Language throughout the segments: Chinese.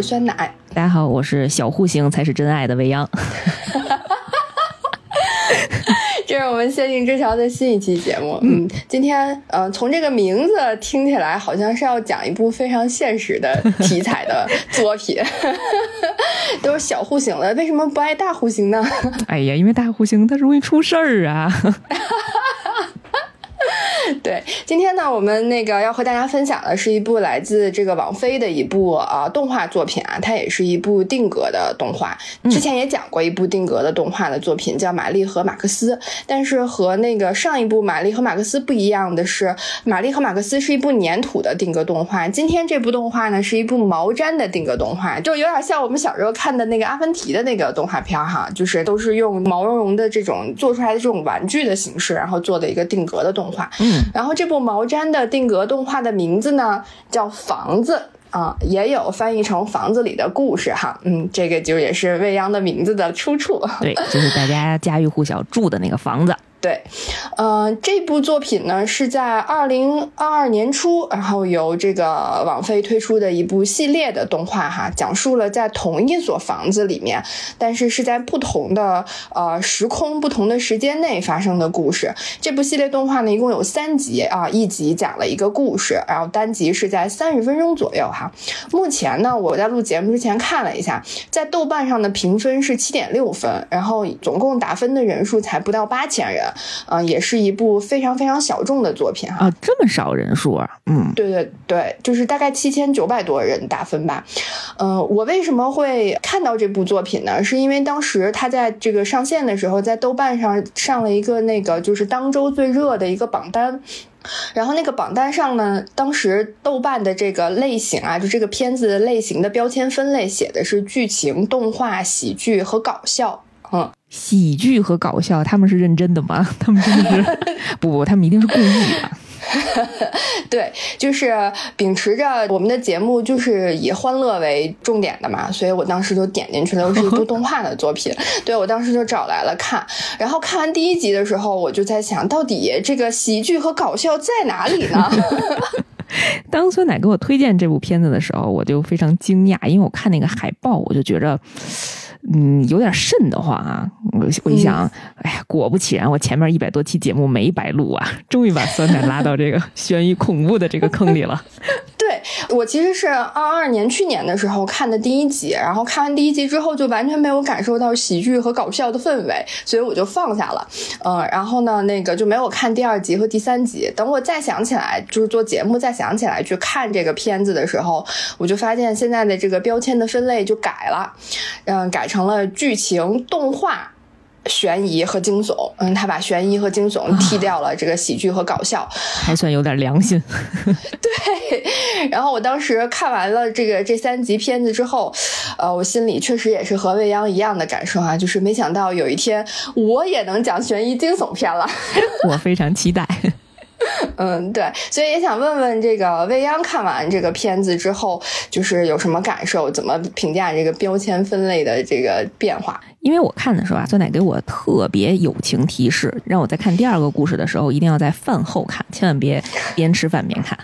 是酸奶。大家好，我是小户型才是真爱的未央。这是我们限定之桥的新一期节目。嗯，今天呃，从这个名字听起来，好像是要讲一部非常现实的题材的作品，都是小户型的，为什么不爱大户型呢？哎呀，因为大户型它容易出事儿啊。对，今天呢，我们那个要和大家分享的是一部来自这个王菲的一部啊动画作品啊，它也是一部定格的动画。之前也讲过一部定格的动画的作品，叫《玛丽和马克思》。但是和那个上一部《玛丽和马克思》不一样的是，《玛丽和马克思》是一部粘土的定格动画，今天这部动画呢是一部毛毡的定格动画，就有点像我们小时候看的那个阿凡提的那个动画片哈，就是都是用毛茸茸的这种做出来的这种玩具的形式，然后做的一个定格的动画。嗯。然后这部毛毡的定格动画的名字呢叫《房子》啊，也有翻译成《房子里的故事》哈，嗯，这个就也是未央的名字的出处。对，就是大家家喻户晓住的那个房子。对，呃，这部作品呢是在二零二二年初，然后由这个网飞推出的一部系列的动画哈，讲述了在同一所房子里面，但是是在不同的呃时空、不同的时间内发生的故事。这部系列动画呢一共有三集啊，一集讲了一个故事，然后单集是在三十分钟左右哈。目前呢，我在录节目之前看了一下，在豆瓣上的评分是七点六分，然后总共打分的人数才不到八千人。嗯，也是一部非常非常小众的作品哈。啊，这么少人数啊？嗯，对对对，就是大概七千九百多人打分吧。嗯，我为什么会看到这部作品呢？是因为当时它在这个上线的时候，在豆瓣上上了一个那个就是当周最热的一个榜单，然后那个榜单上呢，当时豆瓣的这个类型啊，就这个片子类型的标签分类写的是剧情、动画、喜剧和搞笑。嗯。喜剧和搞笑，他们是认真的吗？他们真的是 不不，他们一定是故意的。对，就是秉持着我们的节目就是以欢乐为重点的嘛，所以我当时就点进去了，是一部动画的作品。对我当时就找来了看，然后看完第一集的时候，我就在想到底这个喜剧和搞笑在哪里呢？当酸奶给我推荐这部片子的时候，我就非常惊讶，因为我看那个海报，我就觉着。嗯，有点瘆得慌啊！我我一想，哎呀，果不其然，我前面一百多期节目没白录啊，终于把酸奶拉到这个悬疑恐怖的这个坑里了。对我其实是二二年去年的时候看的第一集，然后看完第一集之后就完全没有感受到喜剧和搞笑的氛围，所以我就放下了。嗯，然后呢，那个就没有看第二集和第三集。等我再想起来，就是做节目再想起来去看这个片子的时候，我就发现现在的这个标签的分类就改了，嗯，改成了剧情动画。悬疑和惊悚，嗯，他把悬疑和惊悚踢掉了，这个喜剧和搞笑 还算有点良心。对，然后我当时看完了这个这三集片子之后，呃，我心里确实也是和未央一样的感受啊，就是没想到有一天我也能讲悬疑惊悚片了，我非常期待。嗯，对，所以也想问问这个未央看完这个片子之后，就是有什么感受？怎么评价这个标签分类的这个变化？因为我看的时候啊，酸奶给我特别友情提示，让我在看第二个故事的时候，一定要在饭后看，千万别 边吃饭边看。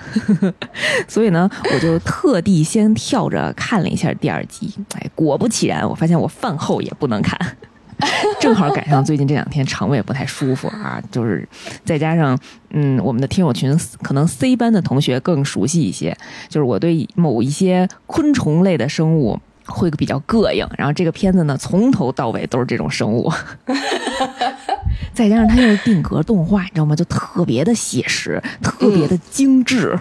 所以呢，我就特地先跳着看了一下第二集。哎，果不其然，我发现我饭后也不能看。正好赶上最近这两天肠胃不太舒服啊，就是再加上嗯，我们的听友群可能 C 班的同学更熟悉一些，就是我对某一些昆虫类的生物会比较膈应，然后这个片子呢从头到尾都是这种生物。再加上它又是定格动画，你知道吗？就特别的写实，特别的精致，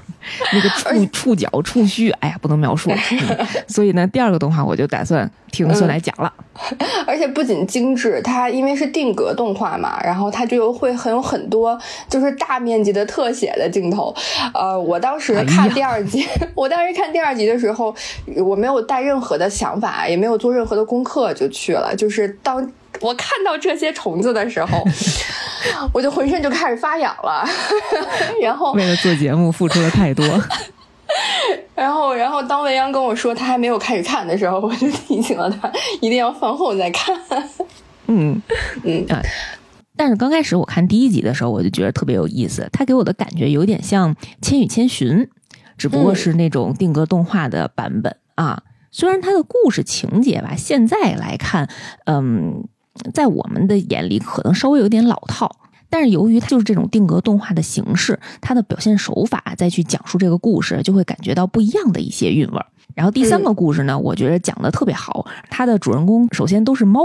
那个触触角、触须，哎呀，不能描述。所以呢，第二个动画我就打算听孙来讲了。而且不仅精致，它因为是定格动画嘛，然后它就会很有很多就是大面积的特写的镜头。呃，我当时看第二集，我当时看第二集的时候，我没有带任何的想法，也没有做任何的功课就去了，就是当。我看到这些虫子的时候，我就浑身就开始发痒了。然后为了做节目付出了太多。然后，然后当未央跟我说他还没有开始看的时候，我就提醒了他一定要饭后再看。嗯嗯啊！但是刚开始我看第一集的时候，我就觉得特别有意思。他给我的感觉有点像《千与千寻》，只不过是那种定格动画的版本啊。虽然它的故事情节吧，现在来看，嗯，在我们的眼里可能稍微有点老套，但是由于它就是这种定格动画的形式，它的表现手法再去讲述这个故事，就会感觉到不一样的一些韵味儿。然后第三个故事呢，我觉得讲的特别好。它的主人公首先都是猫，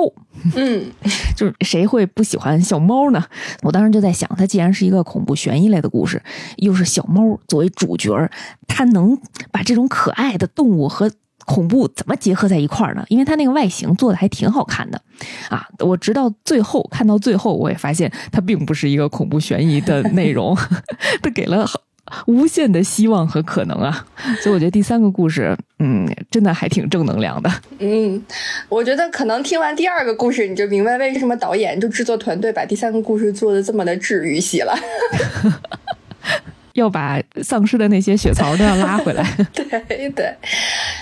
嗯，就是谁会不喜欢小猫呢？我当时就在想，它既然是一个恐怖悬疑类的故事，又是小猫作为主角，它能把这种可爱的动物和恐怖怎么结合在一块儿呢？因为它那个外形做的还挺好看的啊！我直到最后看到最后，我也发现它并不是一个恐怖悬疑的内容，它给了。无限的希望和可能啊，所以我觉得第三个故事，嗯，真的还挺正能量的。嗯，我觉得可能听完第二个故事，你就明白为什么导演就制作团队把第三个故事做的这么的治愈系了。要把丧尸的那些血槽都要拉回来。对对，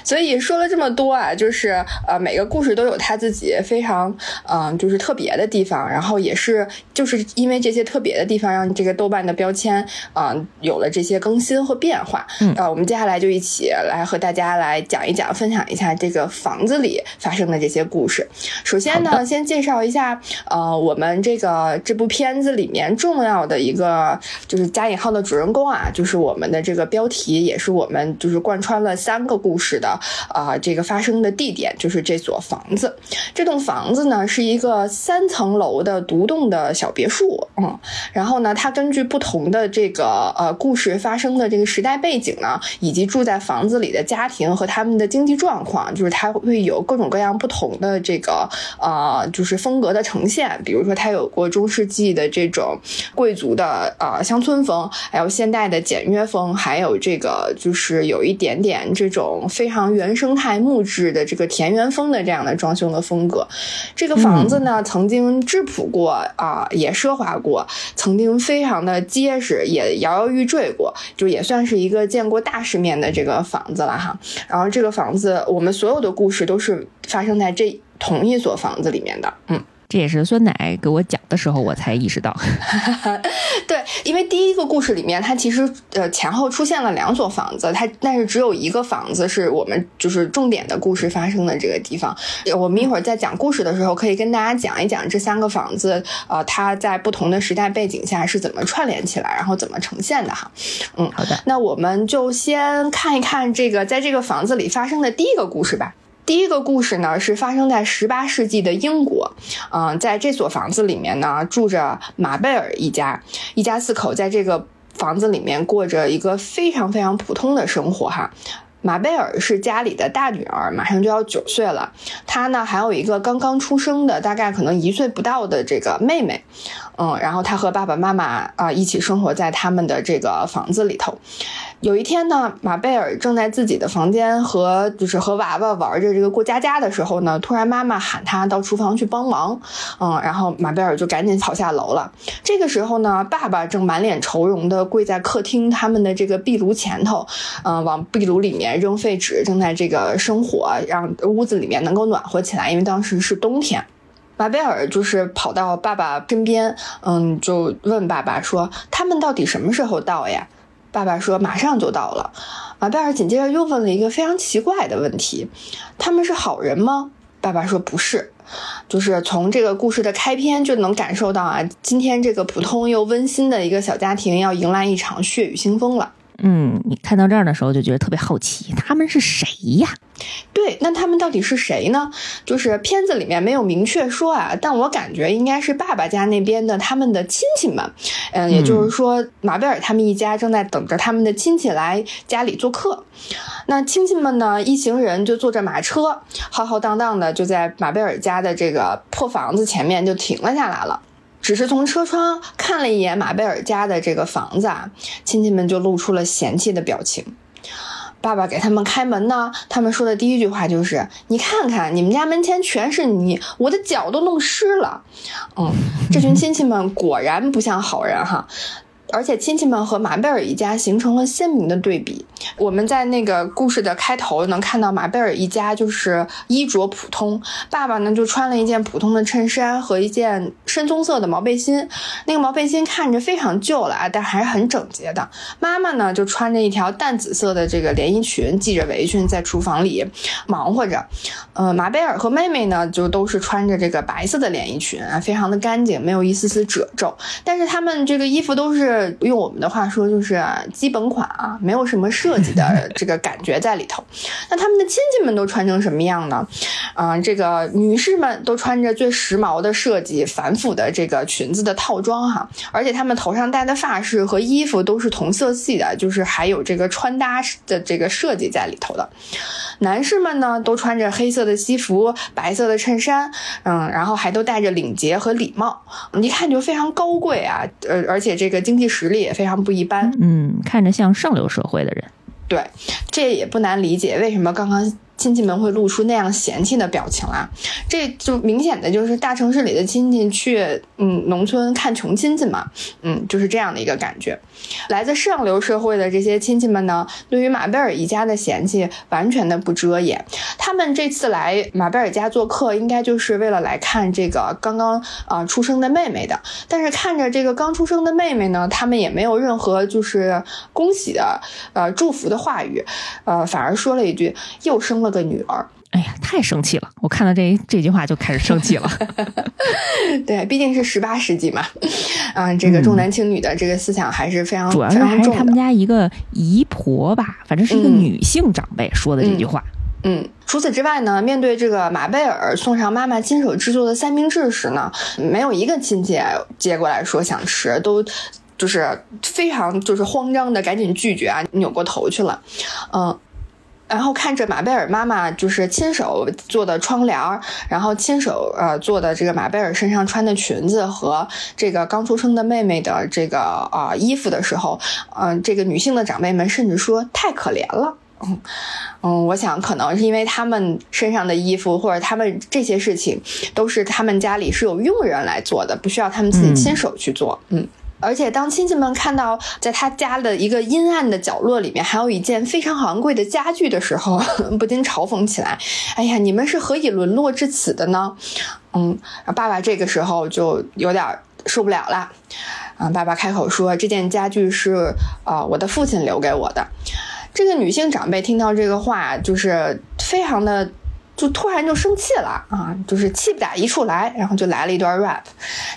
所以说了这么多啊，就是呃，每个故事都有他自己非常嗯，就是特别的地方。然后也是就是因为这些特别的地方，让这个豆瓣的标签啊有了这些更新和变化。嗯，呃，我们接下来就一起来和大家来讲一讲，分享一下这个房子里发生的这些故事。首先呢，先介绍一下呃，我们这个这部片子里面重要的一个就是加引号的主人公。啊，就是我们的这个标题，也是我们就是贯穿了三个故事的啊，这个发生的地点就是这所房子。这栋房子呢是一个三层楼的独栋的小别墅，嗯，然后呢，它根据不同的这个呃故事发生的这个时代背景呢，以及住在房子里的家庭和他们的经济状况，就是它会有各种各样不同的这个呃就是风格的呈现。比如说，它有过中世纪的这种贵族的呃乡村风，还有现代。代的简约风，还有这个就是有一点点这种非常原生态木质的这个田园风的这样的装修的风格。这个房子呢，曾经质朴过啊，也奢华过，曾经非常的结实，也摇摇欲坠过，就也算是一个见过大世面的这个房子了哈。然后这个房子，我们所有的故事都是发生在这同一所房子里面的，嗯。这也是酸奶给我讲的时候，我才意识到。对，因为第一个故事里面，它其实呃前后出现了两所房子，它但是只有一个房子是我们就是重点的故事发生的这个地方。我们一会儿在讲故事的时候，可以跟大家讲一讲这三个房子，呃，它在不同的时代背景下是怎么串联起来，然后怎么呈现的哈。嗯，好的。那我们就先看一看这个在这个房子里发生的第一个故事吧。第一个故事呢，是发生在十八世纪的英国。嗯，在这所房子里面呢，住着马贝尔一家，一家四口在这个房子里面过着一个非常非常普通的生活哈。马贝尔是家里的大女儿，马上就要九岁了。她呢，还有一个刚刚出生的，大概可能一岁不到的这个妹妹。嗯，然后她和爸爸妈妈啊一起生活在他们的这个房子里头。有一天呢，马贝尔正在自己的房间和就是和娃娃玩着这个过家家的时候呢，突然妈妈喊他到厨房去帮忙。嗯，然后马贝尔就赶紧跑下楼了。这个时候呢，爸爸正满脸愁容的跪在客厅他们的这个壁炉前头，嗯，往壁炉里面扔废纸，正在这个生火，让屋子里面能够暖和起来。因为当时是冬天，马贝尔就是跑到爸爸身边，嗯，就问爸爸说：“他们到底什么时候到呀？”爸爸说：“马上就到了。”马贝尔紧接着又问了一个非常奇怪的问题：“他们是好人吗？”爸爸说：“不是。”就是从这个故事的开篇就能感受到啊，今天这个普通又温馨的一个小家庭要迎来一场血雨腥风了。嗯，你看到这儿的时候就觉得特别好奇，他们是谁呀？对，那他们到底是谁呢？就是片子里面没有明确说啊，但我感觉应该是爸爸家那边的他们的亲戚们。嗯，也就是说，马贝尔他们一家正在等着他们的亲戚来家里做客。那亲戚们呢，一行人就坐着马车，浩浩荡荡的就在马贝尔家的这个破房子前面就停了下来了。只是从车窗看了一眼马贝尔家的这个房子啊，亲戚们就露出了嫌弃的表情。爸爸给他们开门呢，他们说的第一句话就是：“你看看，你们家门前全是泥，我的脚都弄湿了。”嗯，这群亲戚们果然不像好人哈。而且亲戚们和马贝尔一家形成了鲜明的对比。我们在那个故事的开头能看到马贝尔一家就是衣着普通，爸爸呢就穿了一件普通的衬衫和一件深棕色的毛背心，那个毛背心看着非常旧了啊，但还是很整洁的。妈妈呢就穿着一条淡紫色的这个连衣裙，系着围裙在厨房里忙活着。呃，马贝尔和妹妹呢就都是穿着这个白色的连衣裙啊，非常的干净，没有一丝丝褶皱。但是他们这个衣服都是用我们的话说就是基本款啊，没有什么设计的这个感觉在里头。那他们的亲戚们都穿成什么样呢？啊，这个女士们都穿着最时髦的设计、繁复的这个裙子的套装哈，而且他们头上戴的发饰和衣服都是同色系的，就是还有这个穿搭的这个设计在里头的。男士们呢都穿着黑色的西服、白色的衬衫，嗯，然后还都戴着领结和礼帽，一看就非常高贵啊，呃，而且这个经济实力也非常不一般，嗯，看着像上流社会的人。对，这也不难理解为什么刚刚。亲戚们会露出那样嫌弃的表情啦，这就明显的就是大城市里的亲戚去嗯农村看穷亲戚嘛，嗯就是这样的一个感觉。来自上流社会的这些亲戚们呢，对于马贝尔一家的嫌弃完全的不遮掩。他们这次来马贝尔家做客，应该就是为了来看这个刚刚啊出生的妹妹的。但是看着这个刚出生的妹妹呢，他们也没有任何就是恭喜的呃祝福的话语，呃反而说了一句又生。个女儿，哎呀，太生气了！我看到这这句话就开始生气了。对，毕竟是十八世纪嘛，啊，这个重男轻女的这个思想还是非常主要是还是他们家一个姨婆吧，反正是一个女性长辈说的这句话。嗯，除此之外呢，面对这个马贝尔送上妈妈亲手制作的三明治时呢，没有一个亲戚接过来说想吃，都就是非常就是慌张的赶紧拒绝啊，扭过头去了。嗯。然后看着马贝尔妈妈就是亲手做的窗帘儿，然后亲手呃做的这个马贝尔身上穿的裙子和这个刚出生的妹妹的这个啊衣服的时候，嗯，这个女性的长辈们甚至说太可怜了。嗯嗯，我想可能是因为他们身上的衣服或者他们这些事情都是他们家里是有佣人来做的，不需要他们自己亲手去做。嗯。而且，当亲戚们看到在他家的一个阴暗的角落里面还有一件非常昂贵的家具的时候，不禁嘲讽起来：“哎呀，你们是何以沦落至此的呢？”嗯，爸爸这个时候就有点受不了了。啊，爸爸开口说：“这件家具是啊，我的父亲留给我的。”这个女性长辈听到这个话，就是非常的，就突然就生气了啊，就是气不打一处来，然后就来了一段 rap，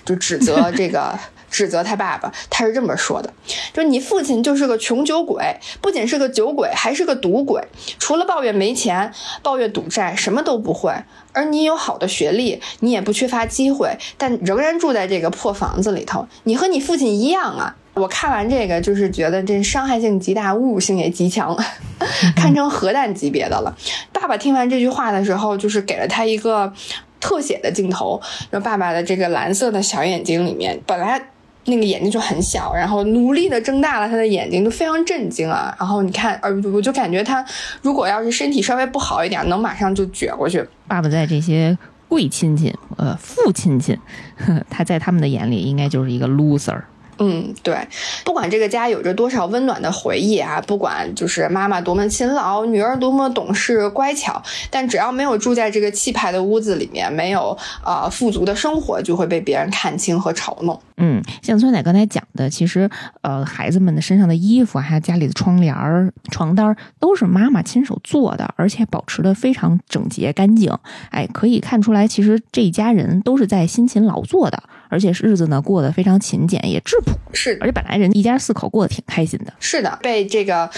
就指责这个。指责他爸爸，他是这么说的：，就你父亲就是个穷酒鬼，不仅是个酒鬼，还是个赌鬼。除了抱怨没钱、抱怨赌债，什么都不会。而你有好的学历，你也不缺乏机会，但仍然住在这个破房子里头。你和你父亲一样啊！我看完这个，就是觉得这伤害性极大，侮辱性也极强，堪称核弹级别的了。爸爸听完这句话的时候，就是给了他一个特写的镜头，就爸爸的这个蓝色的小眼睛里面，本来。那个眼睛就很小，然后努力的睁大了他的眼睛，就非常震惊啊。然后你看，呃，我就感觉他如果要是身体稍微不好一点，能马上就撅过去。爸爸在这些贵亲戚，呃，富亲戚，他在他们的眼里应该就是一个 loser。嗯，对，不管这个家有着多少温暖的回忆啊，不管就是妈妈多么勤劳，女儿多么懂事乖巧，但只要没有住在这个气派的屋子里面，没有呃富足的生活，就会被别人看清和嘲弄。嗯，像酸奶刚才讲的，其实呃孩子们的身上的衣服，还有家里的窗帘儿、床单都是妈妈亲手做的，而且保持的非常整洁干净。哎，可以看出来，其实这一家人都是在辛勤劳作的。而且日子呢过得非常勤俭，也质朴。是，而且本来人一家四口过得挺开心的。是的，被这个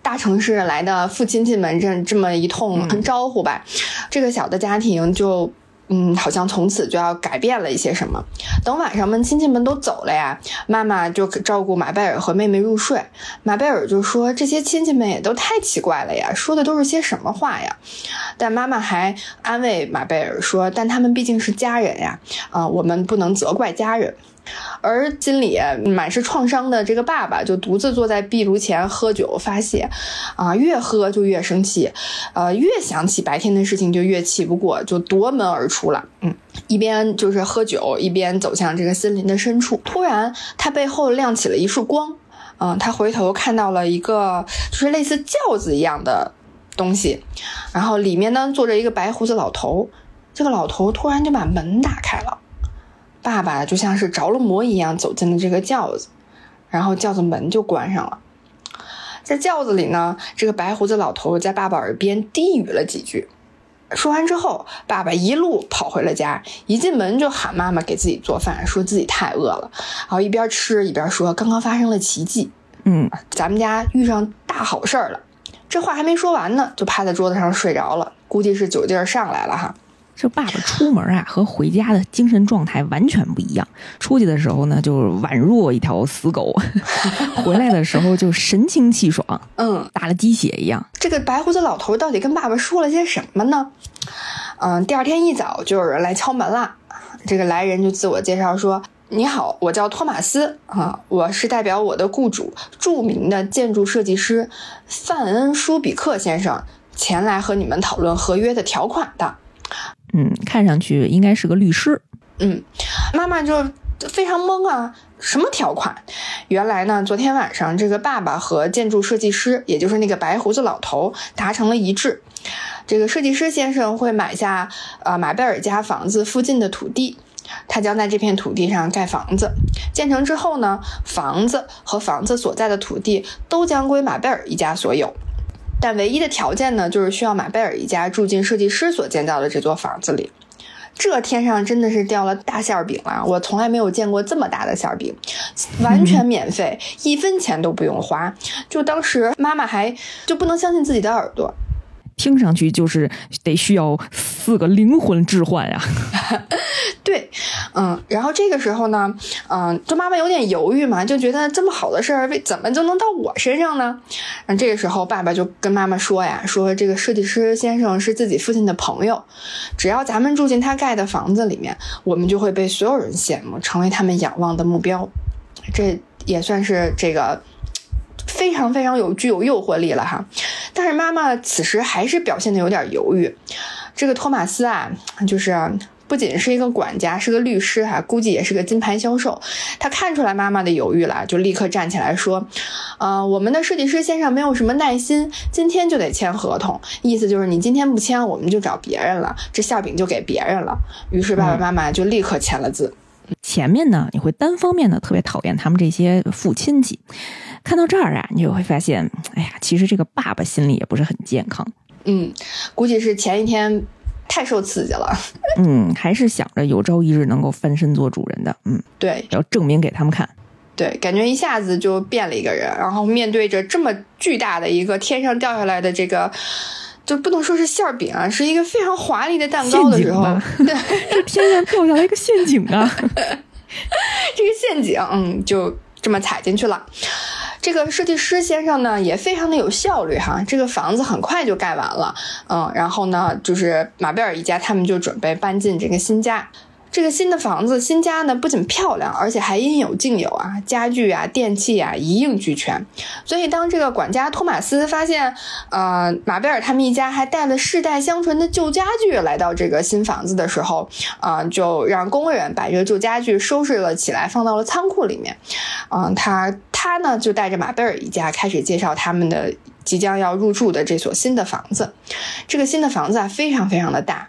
大城市来的父亲戚们这这么一通招呼吧，这个小的家庭就。嗯，好像从此就要改变了一些什么。等晚上们亲戚们都走了呀，妈妈就照顾马贝尔和妹妹入睡。马贝尔就说：“这些亲戚们也都太奇怪了呀，说的都是些什么话呀？”但妈妈还安慰马贝尔说：“但他们毕竟是家人呀，啊，我们不能责怪家人。”而心里满是创伤的这个爸爸就独自坐在壁炉前喝酒发泄，啊，越喝就越生气，呃，越想起白天的事情就越气不过，就夺门而出了。嗯，一边就是喝酒，一边走向这个森林的深处。突然，他背后亮起了一束光，嗯，他回头看到了一个就是类似轿子一样的东西，然后里面呢坐着一个白胡子老头。这个老头突然就把门打开了。爸爸就像是着了魔一样走进了这个轿子，然后轿子门就关上了。在轿子里呢，这个白胡子老头在爸爸耳边低语了几句。说完之后，爸爸一路跑回了家，一进门就喊妈妈给自己做饭，说自己太饿了。然后一边吃一边说：“刚刚发生了奇迹，嗯，咱们家遇上大好事儿了。”这话还没说完呢，就趴在桌子上睡着了，估计是酒劲儿上来了哈。这爸爸出门啊，和回家的精神状态完全不一样。出去的时候呢，就宛若一条死狗；回来的时候就神清气爽，嗯，打了鸡血一样。这个白胡子老头到底跟爸爸说了些什么呢？嗯，第二天一早就有人来敲门了。这个来人就自我介绍说：“你好，我叫托马斯啊，我是代表我的雇主，著名的建筑设计师范恩舒比克先生前来和你们讨论合约的条款的。”嗯，看上去应该是个律师。嗯，妈妈就非常懵啊，什么条款？原来呢，昨天晚上这个爸爸和建筑设计师，也就是那个白胡子老头达成了一致。这个设计师先生会买下呃马贝尔家房子附近的土地，他将在这片土地上盖房子。建成之后呢，房子和房子所在的土地都将归马贝尔一家所有。但唯一的条件呢，就是需要马贝尔一家住进设计师所建造的这座房子里。这天上真的是掉了大馅饼啊！我从来没有见过这么大的馅饼，完全免费，一分钱都不用花。就当时妈妈还就不能相信自己的耳朵。听上去就是得需要四个灵魂置换呀。对，嗯，然后这个时候呢，嗯，就妈妈有点犹豫嘛，就觉得这么好的事儿，为怎么就能到我身上呢？嗯，这个时候爸爸就跟妈妈说呀，说这个设计师先生是自己父亲的朋友，只要咱们住进他盖的房子里面，我们就会被所有人羡慕，成为他们仰望的目标。这也算是这个。非常非常有具有诱惑力了哈，但是妈妈此时还是表现的有点犹豫。这个托马斯啊，就是不仅是一个管家，是个律师哈，估计也是个金牌销售。他看出来妈妈的犹豫了，就立刻站起来说：“呃，我们的设计师先生没有什么耐心，今天就得签合同，意思就是你今天不签，我们就找别人了，这馅饼就给别人了。”于是爸爸妈妈就立刻签了字。前面呢，你会单方面的特别讨厌他们这些父亲戚。看到这儿啊，你就会发现，哎呀，其实这个爸爸心里也不是很健康。嗯，估计是前一天太受刺激了。嗯，还是想着有朝一日能够翻身做主人的。嗯，对，要证明给他们看。对，感觉一下子就变了一个人。然后面对着这么巨大的一个天上掉下来的这个，就不能说是馅饼啊，是一个非常华丽的蛋糕的时候，对，这天上掉下来一个陷阱啊！这个陷阱，嗯，就这么踩进去了。这个设计师先生呢，也非常的有效率哈，这个房子很快就盖完了，嗯，然后呢，就是马贝尔一家他们就准备搬进这个新家。这个新的房子、新家呢，不仅漂亮，而且还应有尽有啊，家具啊、电器啊一应俱全。所以，当这个管家托马斯发现，呃，马贝尔他们一家还带了世代相传的旧家具来到这个新房子的时候，啊，就让工人把这个旧家具收拾了起来，放到了仓库里面。嗯，他他呢，就带着马贝尔一家开始介绍他们的。即将要入住的这所新的房子，这个新的房子啊，非常非常的大，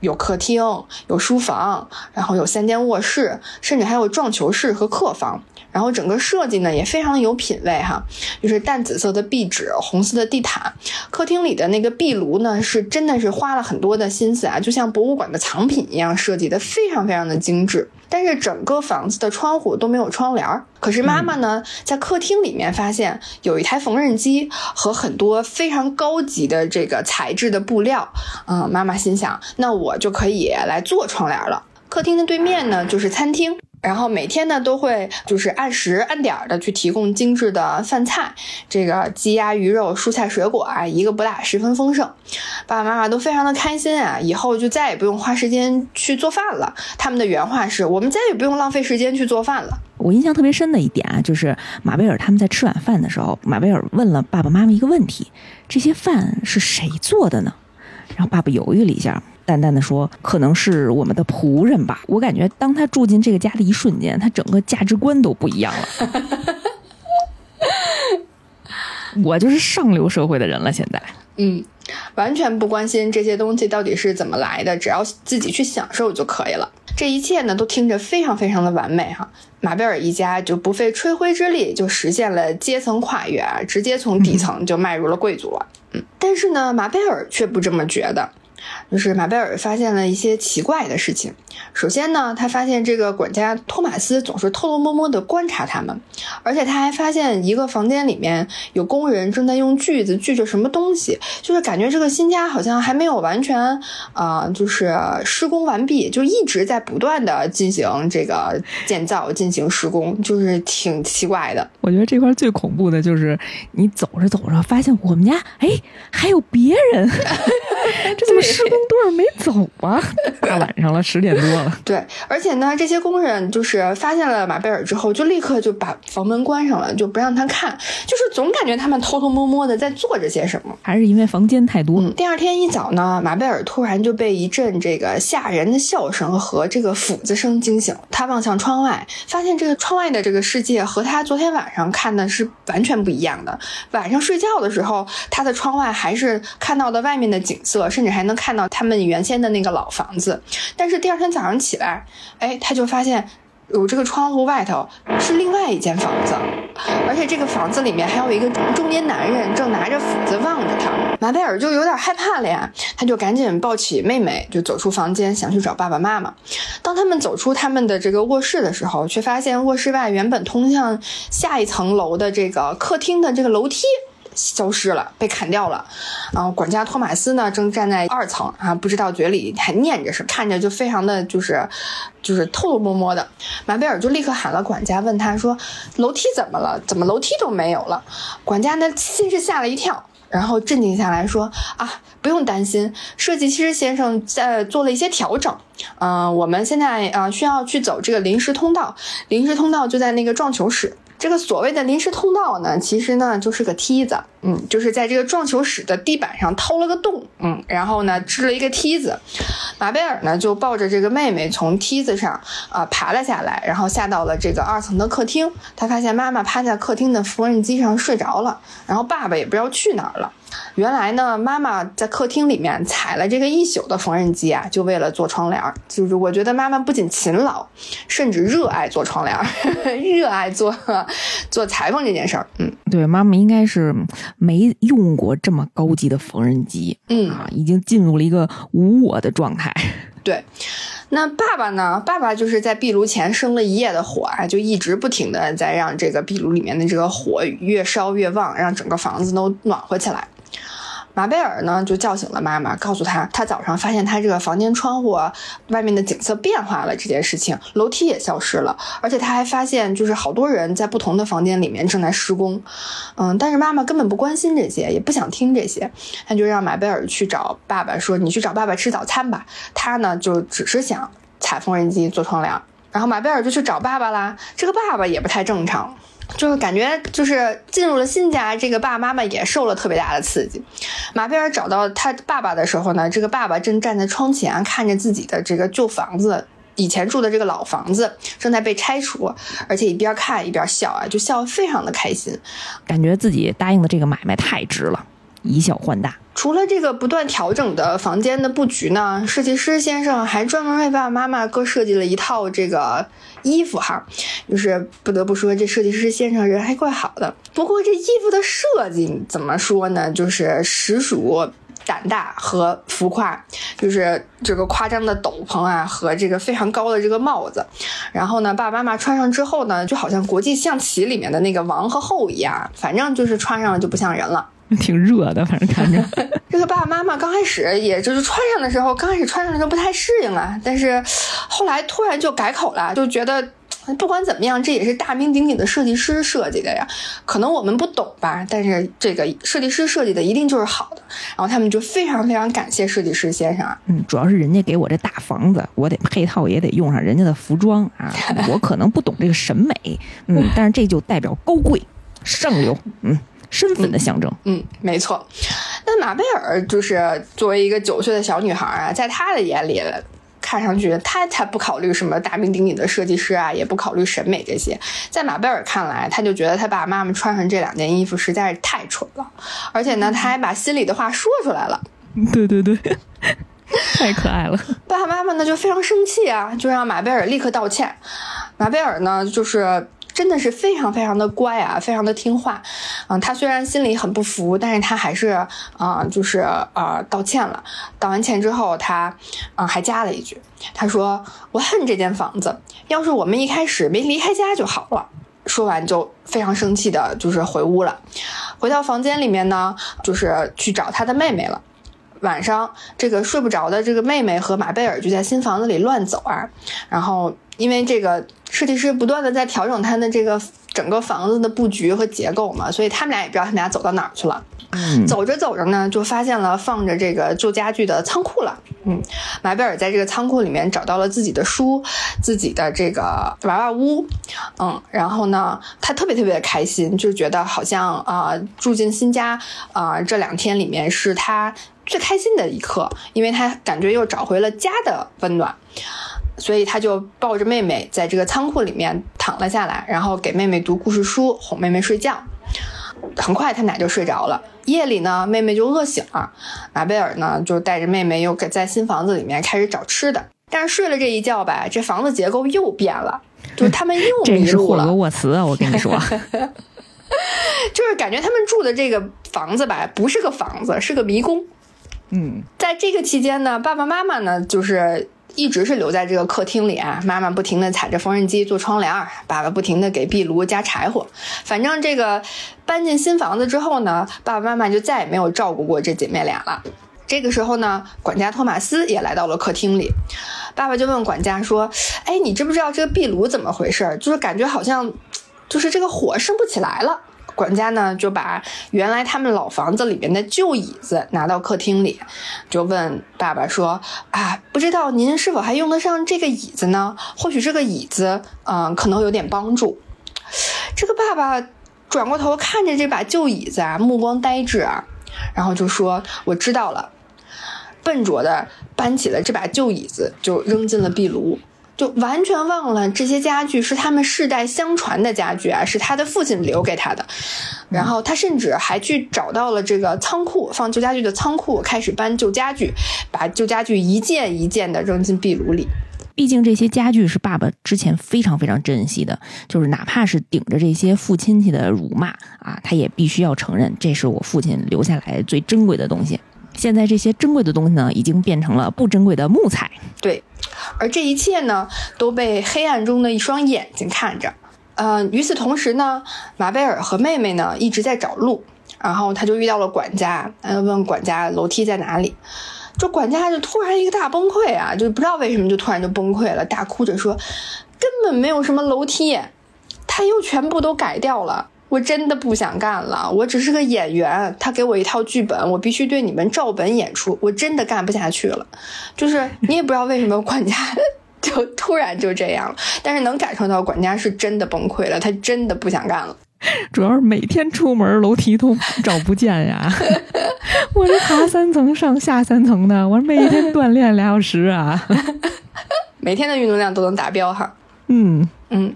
有客厅，有书房，然后有三间卧室，甚至还有撞球室和客房。然后整个设计呢也非常有品位哈，就是淡紫色的壁纸，红色的地毯，客厅里的那个壁炉呢是真的是花了很多的心思啊，就像博物馆的藏品一样设计的非常非常的精致。但是整个房子的窗户都没有窗帘儿。可是妈妈呢在客厅里面发现有一台缝纫机和很多非常高级的这个材质的布料，嗯，妈妈心想，那我就可以来做窗帘了。客厅的对面呢就是餐厅。然后每天呢都会就是按时按点儿的去提供精致的饭菜，这个鸡鸭鱼肉、蔬菜水果啊，一个不落，十分丰盛。爸爸妈妈都非常的开心啊，以后就再也不用花时间去做饭了。他们的原话是：我们再也不用浪费时间去做饭了。我印象特别深的一点啊，就是马贝尔他们在吃晚饭的时候，马贝尔问了爸爸妈妈一个问题：这些饭是谁做的呢？然后爸爸犹豫了一下。淡淡的说：“可能是我们的仆人吧。”我感觉，当他住进这个家的一瞬间，他整个价值观都不一样了。我就是上流社会的人了，现在。嗯，完全不关心这些东西到底是怎么来的，只要自己去享受就可以了。这一切呢，都听着非常非常的完美哈。马贝尔一家就不费吹灰之力就实现了阶层跨越啊，直接从底层就迈入了贵族了。嗯，但是呢，马贝尔却不这么觉得。就是马贝尔发现了一些奇怪的事情。首先呢，他发现这个管家托马斯总是偷偷摸摸的观察他们，而且他还发现一个房间里面有工人正在用锯子锯着什么东西，就是感觉这个新家好像还没有完全啊，就是施工完毕，就一直在不断的进行这个建造、进行施工，就是挺奇怪的。我觉得这块最恐怖的就是你走着走着发现我们家哎还有别人，这怎么施工队没走啊？大晚上了，十点多了。对，而且呢，这些工人就是发现了马贝尔之后，就立刻就把房门关上了，就不让他看，就是总感觉他们偷偷摸摸的在做着些什么，还是因为房间太多。第二天一早呢，马贝尔突然就被一阵这个吓人的笑声和这个斧子声惊醒，他望向窗外，发现这个窗外的这个世界和他昨天晚上看的是完全不一样的。晚上睡觉的时候，他的窗外还是看到的外面的景色，甚至还能看到他们原先的那个老房子，但是第二天。早上起来，哎，他就发现有这个窗户外头是另外一间房子，而且这个房子里面还有一个中年男人正拿着斧子望着他。马贝尔就有点害怕了呀，他就赶紧抱起妹妹，就走出房间，想去找爸爸妈妈。当他们走出他们的这个卧室的时候，却发现卧室外原本通向下一层楼的这个客厅的这个楼梯。消失了，被砍掉了。然后管家托马斯呢，正站在二层啊，不知道嘴里还念着什么，看着就非常的就是，就是偷偷摸摸的。马贝尔就立刻喊了管家，问他说：“楼梯怎么了？怎么楼梯都没有了？”管家呢，先是吓了一跳，然后镇定下来说：“啊，不用担心，设计师先生在做了一些调整。嗯，我们现在啊需要去走这个临时通道，临时通道就在那个撞球室。”这个所谓的临时通道呢，其实呢就是个梯子，嗯，就是在这个撞球室的地板上掏了个洞，嗯，然后呢支了一个梯子。马贝尔呢就抱着这个妹妹从梯子上啊爬了下来，然后下到了这个二层的客厅。他发现妈妈趴在客厅的缝纫机上睡着了，然后爸爸也不知道去哪儿了。原来呢，妈妈在客厅里面踩了这个一宿的缝纫机啊，就为了做窗帘。就是我觉得妈妈不仅勤劳，甚至热爱做窗帘，热爱做 做裁缝这件事儿。嗯，对，妈妈应该是没用过这么高级的缝纫机，嗯啊，已经进入了一个无我的状态。对，那爸爸呢？爸爸就是在壁炉前生了一夜的火啊，就一直不停的在让这个壁炉里面的这个火越烧越旺，让整个房子都暖和起来。马贝尔呢，就叫醒了妈妈，告诉她，她早上发现她这个房间窗户外面的景色变化了这件事情，楼梯也消失了，而且他还发现，就是好多人在不同的房间里面正在施工。嗯，但是妈妈根本不关心这些，也不想听这些，他就让马贝尔去找爸爸，说：“你去找爸爸吃早餐吧。”他呢，就只是想踩缝纫机做窗帘。然后马贝尔就去找爸爸啦。这个爸爸也不太正常。就是感觉就是进入了新家，这个爸爸妈妈也受了特别大的刺激。马贝尔找到他爸爸的时候呢，这个爸爸正站在窗前看着自己的这个旧房子，以前住的这个老房子正在被拆除，而且一边看一边笑啊，就笑得非常的开心，感觉自己答应的这个买卖太值了。以小换大，除了这个不断调整的房间的布局呢，设计师先生还专门为爸爸妈妈各设计了一套这个衣服哈，就是不得不说这设计师先生人还怪好的。不过这衣服的设计怎么说呢，就是实属胆大和浮夸，就是这个夸张的斗篷啊和这个非常高的这个帽子，然后呢爸爸妈妈穿上之后呢，就好像国际象棋里面的那个王和后一样，反正就是穿上了就不像人了。挺热的，反正看着。这个爸爸妈妈刚开始也就是穿上的时候，刚开始穿上的时候不太适应啊，但是后来突然就改口了，就觉得不管怎么样，这也是大名鼎鼎的设计师设计的呀。可能我们不懂吧，但是这个设计师设计的一定就是好的。然后他们就非常非常感谢设计师先生啊。嗯，主要是人家给我这大房子，我得配套也得用上人家的服装啊。我可能不懂这个审美，嗯，但是这就代表高贵、上流，嗯，身份的象征。嗯，没错。那马贝尔就是作为一个九岁的小女孩啊，在她的眼里。看上去他才不考虑什么大名鼎鼎的设计师啊，也不考虑审美这些。在马贝尔看来，他就觉得他爸爸妈妈穿上这两件衣服实在是太蠢了，而且呢，他还把心里的话说出来了。对 对对，太可爱了。爸爸妈妈呢就非常生气啊，就让马贝尔立刻道歉。马贝尔呢就是。真的是非常非常的乖啊，非常的听话，嗯，他虽然心里很不服，但是他还是啊，就是啊道歉了。道完歉之后，他嗯还加了一句，他说：“我恨这间房子，要是我们一开始没离开家就好了。”说完就非常生气的，就是回屋了。回到房间里面呢，就是去找他的妹妹了。晚上这个睡不着的这个妹妹和马贝尔就在新房子里乱走啊，然后。因为这个设计师不断的在调整他的这个整个房子的布局和结构嘛，所以他们俩也不知道他们俩走到哪儿去了。走着走着呢，就发现了放着这个旧家具的仓库了。嗯，马贝尔在这个仓库里面找到了自己的书，自己的这个娃娃屋。嗯，然后呢，他特别特别的开心，就觉得好像啊，住进新家啊，这两天里面是他最开心的一刻，因为他感觉又找回了家的温暖。所以他就抱着妹妹在这个仓库里面躺了下来，然后给妹妹读故事书，哄妹妹睡觉。很快他们俩就睡着了。夜里呢，妹妹就饿醒了，马贝尔呢就带着妹妹又在新房子里面开始找吃的。但是睡了这一觉吧，这房子结构又变了，就是他们又 迷路了。这是霍格沃茨啊，我跟你说 就是感觉他们住的这个房子吧，不是个房子，是个迷宫。嗯，在这个期间呢，爸爸妈妈呢就是。一直是留在这个客厅里啊，妈妈不停的踩着缝纫机做窗帘，爸爸不停的给壁炉加柴火。反正这个搬进新房子之后呢，爸爸妈妈就再也没有照顾过这姐妹俩了。这个时候呢，管家托马斯也来到了客厅里，爸爸就问管家说：“哎，你知不知道这个壁炉怎么回事？就是感觉好像，就是这个火升不起来了。”管家呢就把原来他们老房子里面的旧椅子拿到客厅里，就问爸爸说：“啊，不知道您是否还用得上这个椅子呢？或许这个椅子，嗯，可能有点帮助。”这个爸爸转过头看着这把旧椅子啊，目光呆滞啊，然后就说：“我知道了。”笨拙的搬起了这把旧椅子，就扔进了壁炉。就完全忘了这些家具是他们世代相传的家具啊，是他的父亲留给他的。然后他甚至还去找到了这个仓库，放旧家具的仓库，开始搬旧家具，把旧家具一件一件的扔进壁炉里。毕竟这些家具是爸爸之前非常非常珍惜的，就是哪怕是顶着这些父亲戚的辱骂啊，他也必须要承认这是我父亲留下来最珍贵的东西。现在这些珍贵的东西呢，已经变成了不珍贵的木材。对，而这一切呢，都被黑暗中的一双眼睛看着。呃，与此同时呢，马贝尔和妹妹呢一直在找路，然后他就遇到了管家，呃，问管家楼梯在哪里。这管家就突然一个大崩溃啊，就不知道为什么就突然就崩溃了，大哭着说，根本没有什么楼梯，他又全部都改掉了。我真的不想干了，我只是个演员，他给我一套剧本，我必须对你们照本演出，我真的干不下去了。就是你也不知道为什么管家 就突然就这样了，但是能感受到管家是真的崩溃了，他真的不想干了。主要是每天出门楼梯都找不见呀，我这爬三层上下三层的，我每天锻炼俩小时啊，每天的运动量都能达标哈。嗯嗯，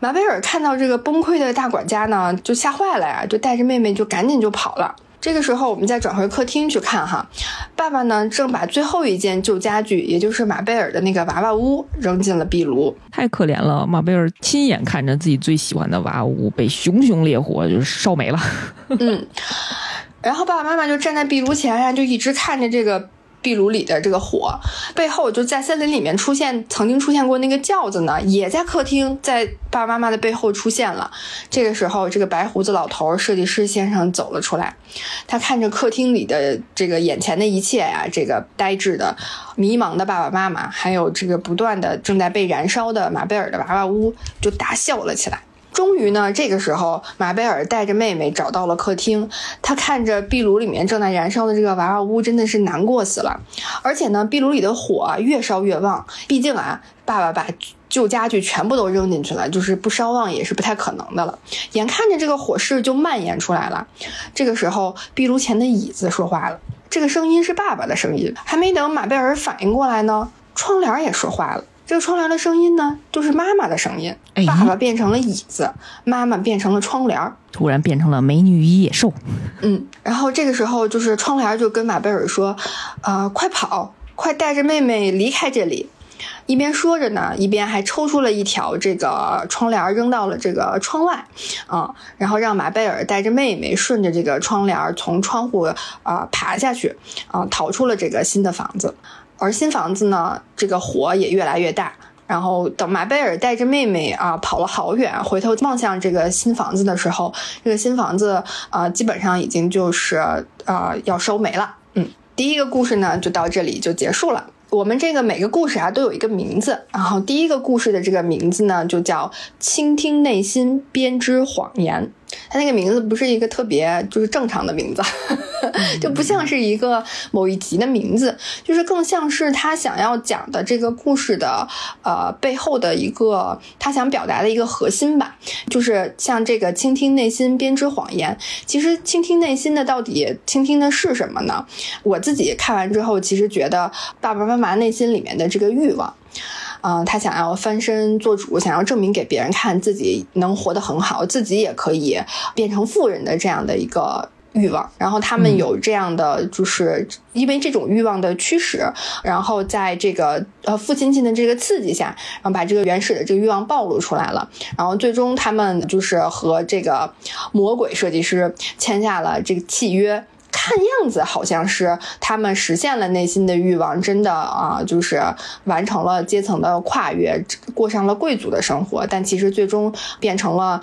马贝尔看到这个崩溃的大管家呢，就吓坏了呀，就带着妹妹就赶紧就跑了。这个时候，我们再转回客厅去看哈，爸爸呢正把最后一件旧家具，也就是马贝尔的那个娃娃屋扔进了壁炉。太可怜了，马贝尔亲眼看着自己最喜欢的娃娃屋被熊熊烈火就是烧没了。嗯，然后爸爸妈妈就站在壁炉前呀，就一直看着这个。壁炉里的这个火，背后就在森林里面出现，曾经出现过那个轿子呢，也在客厅，在爸爸妈妈的背后出现了。这个时候，这个白胡子老头设计师先生走了出来，他看着客厅里的这个眼前的一切呀，这个呆滞的、迷茫的爸爸妈妈，还有这个不断的正在被燃烧的马贝尔的娃娃屋，就大笑了起来。终于呢，这个时候，马贝尔带着妹妹找到了客厅。他看着壁炉里面正在燃烧的这个娃娃屋，真的是难过死了。而且呢，壁炉里的火越烧越旺。毕竟啊，爸爸把旧家具全部都扔进去了，就是不烧旺也是不太可能的了。眼看着这个火势就蔓延出来了，这个时候，壁炉前的椅子说话了。这个声音是爸爸的声音。还没等马贝尔反应过来呢，窗帘也说话了。这个窗帘的声音呢，就是妈妈的声音。爸爸变成了椅子，妈妈变成了窗帘，突然变成了美女与野兽。嗯，然后这个时候，就是窗帘就跟马贝尔说：“啊，快跑，快带着妹妹离开这里！”一边说着呢，一边还抽出了一条这个窗帘扔到了这个窗外。啊，然后让马贝尔带着妹妹顺着这个窗帘从窗户啊爬下去，啊，逃出了这个新的房子。而新房子呢，这个火也越来越大。然后等马贝尔带着妹妹啊跑了好远，回头望向这个新房子的时候，这个新房子啊基本上已经就是啊要收没了。嗯，第一个故事呢就到这里就结束了。我们这个每个故事啊都有一个名字，然后第一个故事的这个名字呢就叫《倾听内心，编织谎言》。它那个名字不是一个特别就是正常的名字，就不像是一个某一集的名字，就是更像是他想要讲的这个故事的呃背后的一个他想表达的一个核心吧。就是像这个倾听内心编织谎言，其实倾听内心的到底倾听的是什么呢？我自己看完之后，其实觉得爸爸妈妈内心里面的这个欲望。嗯，他想要翻身做主，想要证明给别人看自己能活得很好，自己也可以变成富人的这样的一个欲望。然后他们有这样的，就是因为这种欲望的驱使，然后在这个呃父亲亲的这个刺激下，然后把这个原始的这个欲望暴露出来了。然后最终他们就是和这个魔鬼设计师签下了这个契约。看样子好像是他们实现了内心的欲望，真的啊，就是完成了阶层的跨越，过上了贵族的生活。但其实最终变成了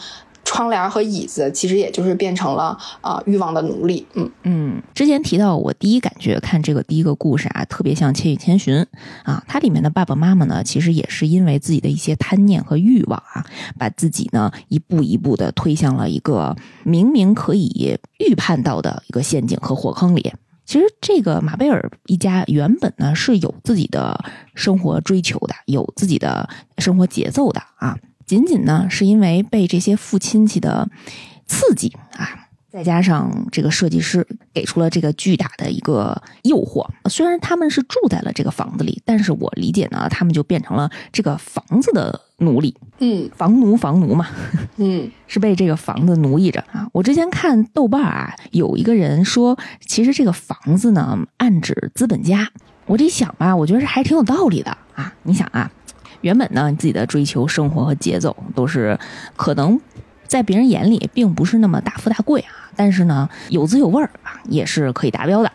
窗帘和椅子，其实也就是变成了啊欲望的奴隶。嗯嗯，之前提到我第一感觉看这个第一个故事啊，特别像《千与千寻》啊，它里面的爸爸妈妈呢，其实也是因为自己的一些贪念和欲望啊，把自己呢一步一步的推向了一个明明可以。预判到的一个陷阱和火坑里，其实这个马贝尔一家原本呢是有自己的生活追求的，有自己的生活节奏的啊，仅仅呢是因为被这些父亲戚的刺激啊。再加上这个设计师给出了这个巨大的一个诱惑，虽然他们是住在了这个房子里，但是我理解呢，他们就变成了这个房子的奴隶，嗯，房奴房奴嘛，嗯，是被这个房子奴役着啊。我之前看豆瓣啊，有一个人说，其实这个房子呢，暗指资本家。我这一想吧，我觉得还挺有道理的啊。你想啊，原本呢，你自己的追求生活和节奏都是可能。在别人眼里并不是那么大富大贵啊，但是呢有滋有味儿啊，也是可以达标的。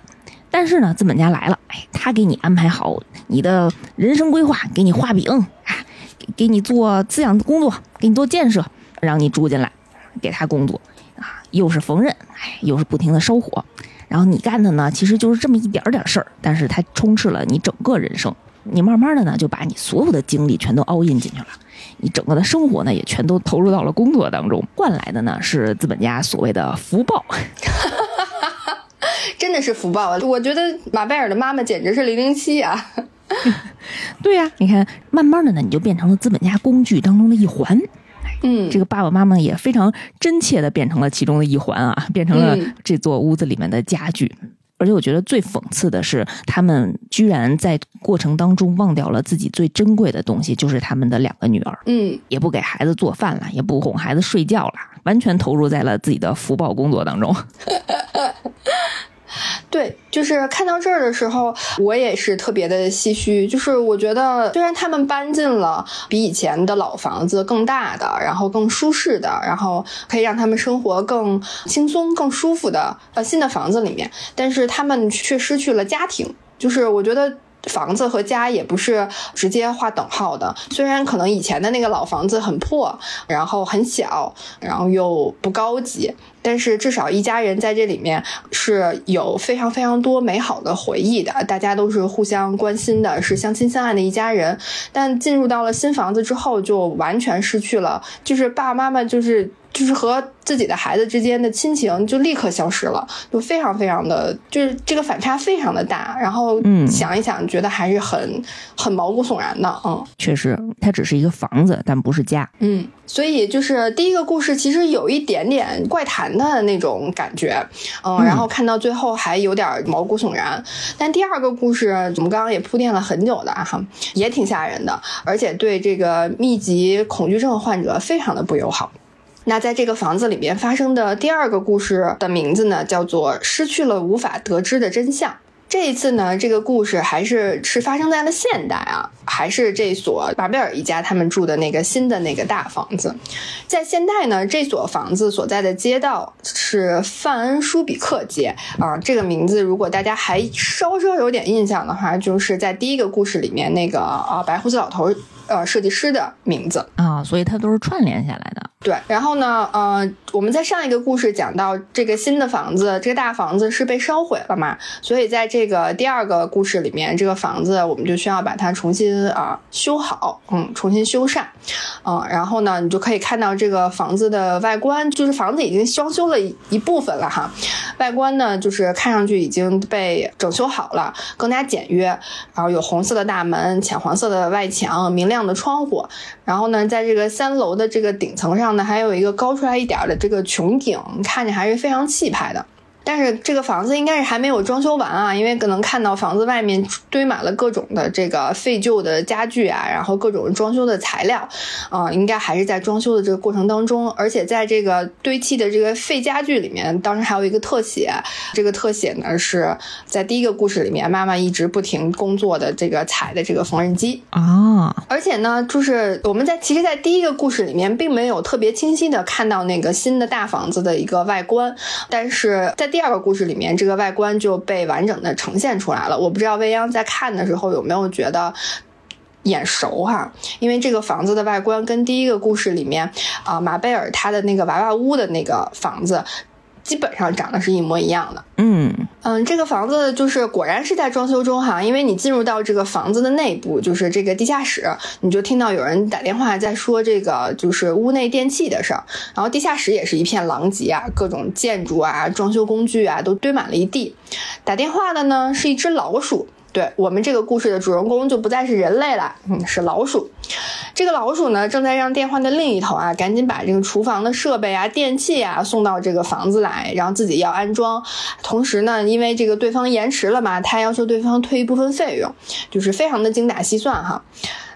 但是呢，资本家来了，哎，他给你安排好你的人生规划，给你画饼啊，给给你做滋养工作，给你做建设，让你住进来，给他工作啊，又是缝纫，哎，又是不停的烧火，然后你干的呢，其实就是这么一点点事儿，但是它充斥了你整个人生。你慢慢的呢，就把你所有的精力全都 all in 进去了。你整个的生活呢，也全都投入到了工作当中，换来的呢是资本家所谓的福报，真的是福报啊！我觉得马贝尔的妈妈简直是零零七啊！对呀，你看，慢慢的呢，你就变成了资本家工具当中的一环。嗯，这个爸爸妈妈也非常真切的变成了其中的一环啊，变成了这座屋子里面的家具。而且我觉得最讽刺的是，他们居然在过程当中忘掉了自己最珍贵的东西，就是他们的两个女儿。嗯，也不给孩子做饭了，也不哄孩子睡觉了，完全投入在了自己的福报工作当中。对，就是看到这儿的时候，我也是特别的唏嘘。就是我觉得，虽然他们搬进了比以前的老房子更大的，然后更舒适的，然后可以让他们生活更轻松、更舒服的呃新的房子里面，但是他们却失去了家庭。就是我觉得。房子和家也不是直接划等号的，虽然可能以前的那个老房子很破，然后很小，然后又不高级，但是至少一家人在这里面是有非常非常多美好的回忆的，大家都是互相关心的，是相亲相爱的一家人。但进入到了新房子之后，就完全失去了，就是爸爸妈妈就是。就是和自己的孩子之间的亲情就立刻消失了，就非常非常的，就是这个反差非常的大。然后想一想，觉得还是很很毛骨悚然的。嗯，确实，它只是一个房子，但不是家。嗯，所以就是第一个故事其实有一点点怪谈的那种感觉。嗯，然后看到最后还有点毛骨悚然。但第二个故事我们刚刚也铺垫了很久的哈，也挺吓人的，而且对这个密集恐惧症患者非常的不友好。那在这个房子里面发生的第二个故事的名字呢，叫做《失去了无法得知的真相》。这一次呢，这个故事还是是发生在了现代啊，还是这所马贝尔一家他们住的那个新的那个大房子。在现代呢，这所房子所在的街道是范恩舒比克街啊。这个名字如果大家还稍稍有点印象的话，就是在第一个故事里面那个啊白胡子老头。呃，设计师的名字啊，所以它都是串联下来的。对，然后呢，呃，我们在上一个故事讲到这个新的房子，这个大房子是被烧毁了嘛？所以在这个第二个故事里面，这个房子我们就需要把它重新啊修好，嗯，重新修缮，嗯，然后呢，你就可以看到这个房子的外观，就是房子已经装修了一部分了哈，外观呢就是看上去已经被整修好了，更加简约，然后有红色的大门，浅黄色的外墙，明亮。亮的窗户，然后呢，在这个三楼的这个顶层上呢，还有一个高出来一点的这个穹顶，看着还是非常气派的。但是这个房子应该是还没有装修完啊，因为可能看到房子外面堆满了各种的这个废旧的家具啊，然后各种装修的材料，啊，应该还是在装修的这个过程当中。而且在这个堆砌的这个废家具里面，当时还有一个特写，这个特写呢是在第一个故事里面妈妈一直不停工作的这个踩的这个缝纫机啊。而且呢，就是我们在其实，在第一个故事里面并没有特别清晰的看到那个新的大房子的一个外观，但是在第二个故事里面，这个外观就被完整的呈现出来了。我不知道未央在看的时候有没有觉得眼熟哈？因为这个房子的外观跟第一个故事里面啊马贝尔他的那个娃娃屋的那个房子。基本上长得是一模一样的。嗯嗯，这个房子就是果然是在装修中哈，因为你进入到这个房子的内部，就是这个地下室，你就听到有人打电话在说这个就是屋内电器的事儿，然后地下室也是一片狼藉啊，各种建筑啊、装修工具啊都堆满了一地。打电话的呢是一只老鼠。对我们这个故事的主人公就不再是人类了，嗯，是老鼠。这个老鼠呢，正在让电话的另一头啊，赶紧把这个厨房的设备啊、电器啊送到这个房子来，然后自己要安装。同时呢，因为这个对方延迟了嘛，他要求对方退一部分费用，就是非常的精打细算哈。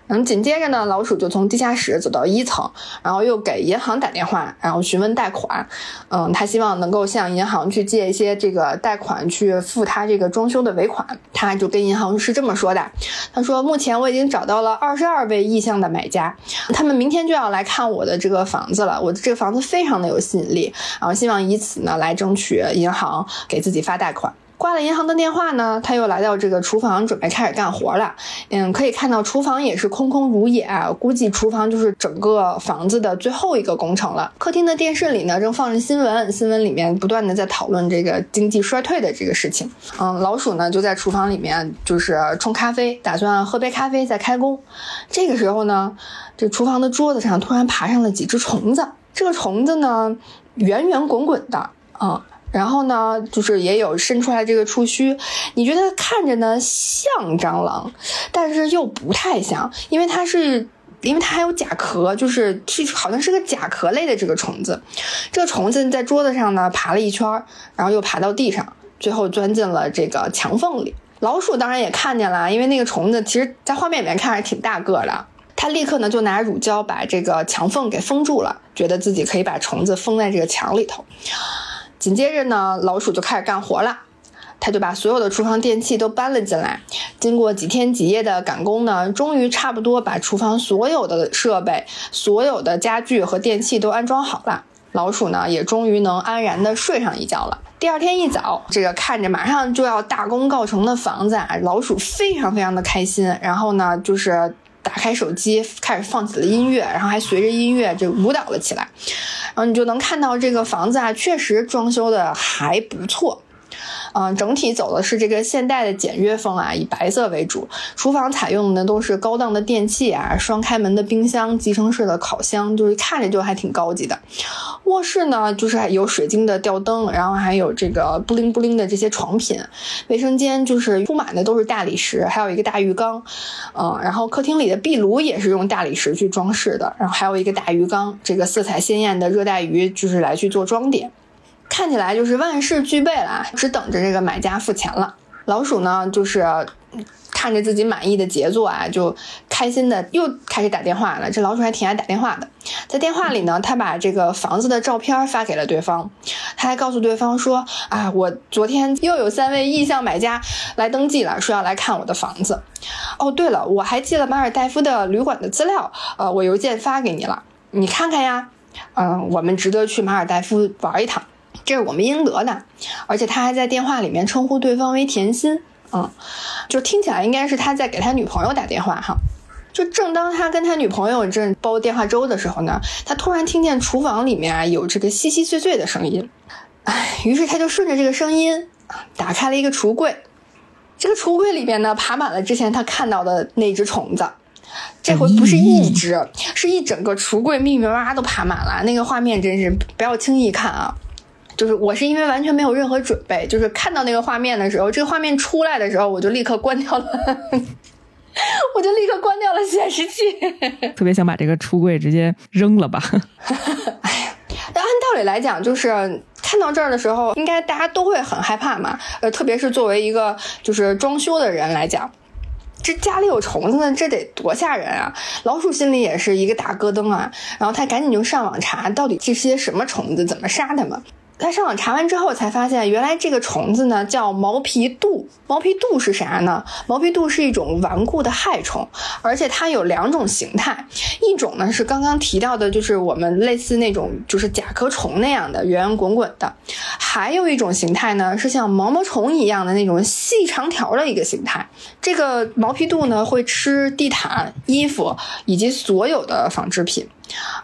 嗯，紧接着呢，老鼠就从地下室走到一层，然后又给银行打电话，然后询问贷款。嗯，他希望能够向银行去借一些这个贷款去付他这个装修的尾款。他就跟银行是这么说的：“他说，目前我已经找到了二十二位意向的买家，他们明天就要来看我的这个房子了。我的这个房子非常的有吸引力，然后希望以此呢来争取银行给自己发贷款。”挂了银行的电话呢，他又来到这个厨房，准备开始干活了。嗯，可以看到厨房也是空空如也，估计厨房就是整个房子的最后一个工程了。客厅的电视里呢，正放着新闻，新闻里面不断的在讨论这个经济衰退的这个事情。嗯，老鼠呢就在厨房里面就是冲咖啡，打算喝杯咖啡再开工。这个时候呢，这厨房的桌子上突然爬上了几只虫子，这个虫子呢圆圆滚滚的，啊。然后呢，就是也有伸出来这个触须，你觉得看着呢像蟑螂，但是又不太像，因为它是，因为它还有甲壳，就是是好像是个甲壳类的这个虫子。这个虫子在桌子上呢爬了一圈，然后又爬到地上，最后钻进了这个墙缝里。老鼠当然也看见了，因为那个虫子其实在画面里面看着挺大个的，它立刻呢就拿乳胶把这个墙缝给封住了，觉得自己可以把虫子封在这个墙里头。紧接着呢，老鼠就开始干活了，他就把所有的厨房电器都搬了进来。经过几天几夜的赶工呢，终于差不多把厨房所有的设备、所有的家具和电器都安装好了。老鼠呢，也终于能安然的睡上一觉了。第二天一早，这个看着马上就要大功告成的房子啊，老鼠非常非常的开心。然后呢，就是打开手机，开始放起了音乐，然后还随着音乐就舞蹈了起来。然后你就能看到这个房子啊，确实装修的还不错。嗯，整体走的是这个现代的简约风啊，以白色为主。厨房采用的都是高档的电器啊，双开门的冰箱、集成式的烤箱，就是看着就还挺高级的。卧室呢，就是有水晶的吊灯，然后还有这个布灵布灵的这些床品。卫生间就是铺满的都是大理石，还有一个大浴缸。嗯，然后客厅里的壁炉也是用大理石去装饰的，然后还有一个大鱼缸，这个色彩鲜艳的热带鱼就是来去做装点。看起来就是万事俱备了啊，只等着这个买家付钱了。老鼠呢，就是看着自己满意的杰作啊，就开心的又开始打电话了。这老鼠还挺爱打电话的，在电话里呢，他把这个房子的照片发给了对方，他还告诉对方说：“啊，我昨天又有三位意向买家来登记了，说要来看我的房子。哦，对了，我还寄了马尔代夫的旅馆的资料，呃，我邮件发给你了，你看看呀。嗯，我们值得去马尔代夫玩一趟。”这是我们应得的，而且他还在电话里面称呼对方为甜心，嗯，就听起来应该是他在给他女朋友打电话哈。就正当他跟他女朋友正煲电话粥的时候呢，他突然听见厨房里面啊有这个稀稀碎碎的声音，哎，于是他就顺着这个声音打开了一个橱柜，这个橱柜里面呢爬满了之前他看到的那只虫子，这回不是一只，是一整个橱柜密密麻麻都爬满了，那个画面真是不要轻易看啊。就是我是因为完全没有任何准备，就是看到那个画面的时候，这个画面出来的时候，我就立刻关掉了，我就立刻关掉了显示器。特别想把这个橱柜直接扔了吧。哎呀，那按道理来讲，就是看到这儿的时候，应该大家都会很害怕嘛。呃，特别是作为一个就是装修的人来讲，这家里有虫子呢，这得多吓人啊！老鼠心里也是一个大咯噔啊。然后他赶紧就上网查，到底这些什么虫子，怎么杀它们。他上网查完之后，才发现原来这个虫子呢叫毛皮蠹。毛皮蠹是啥呢？毛皮蠹是一种顽固的害虫，而且它有两种形态，一种呢是刚刚提到的，就是我们类似那种就是甲壳虫那样的圆圆滚滚的，还有一种形态呢是像毛毛虫一样的那种细长条的一个形态。这个毛皮蠹呢会吃地毯、衣服以及所有的纺织品。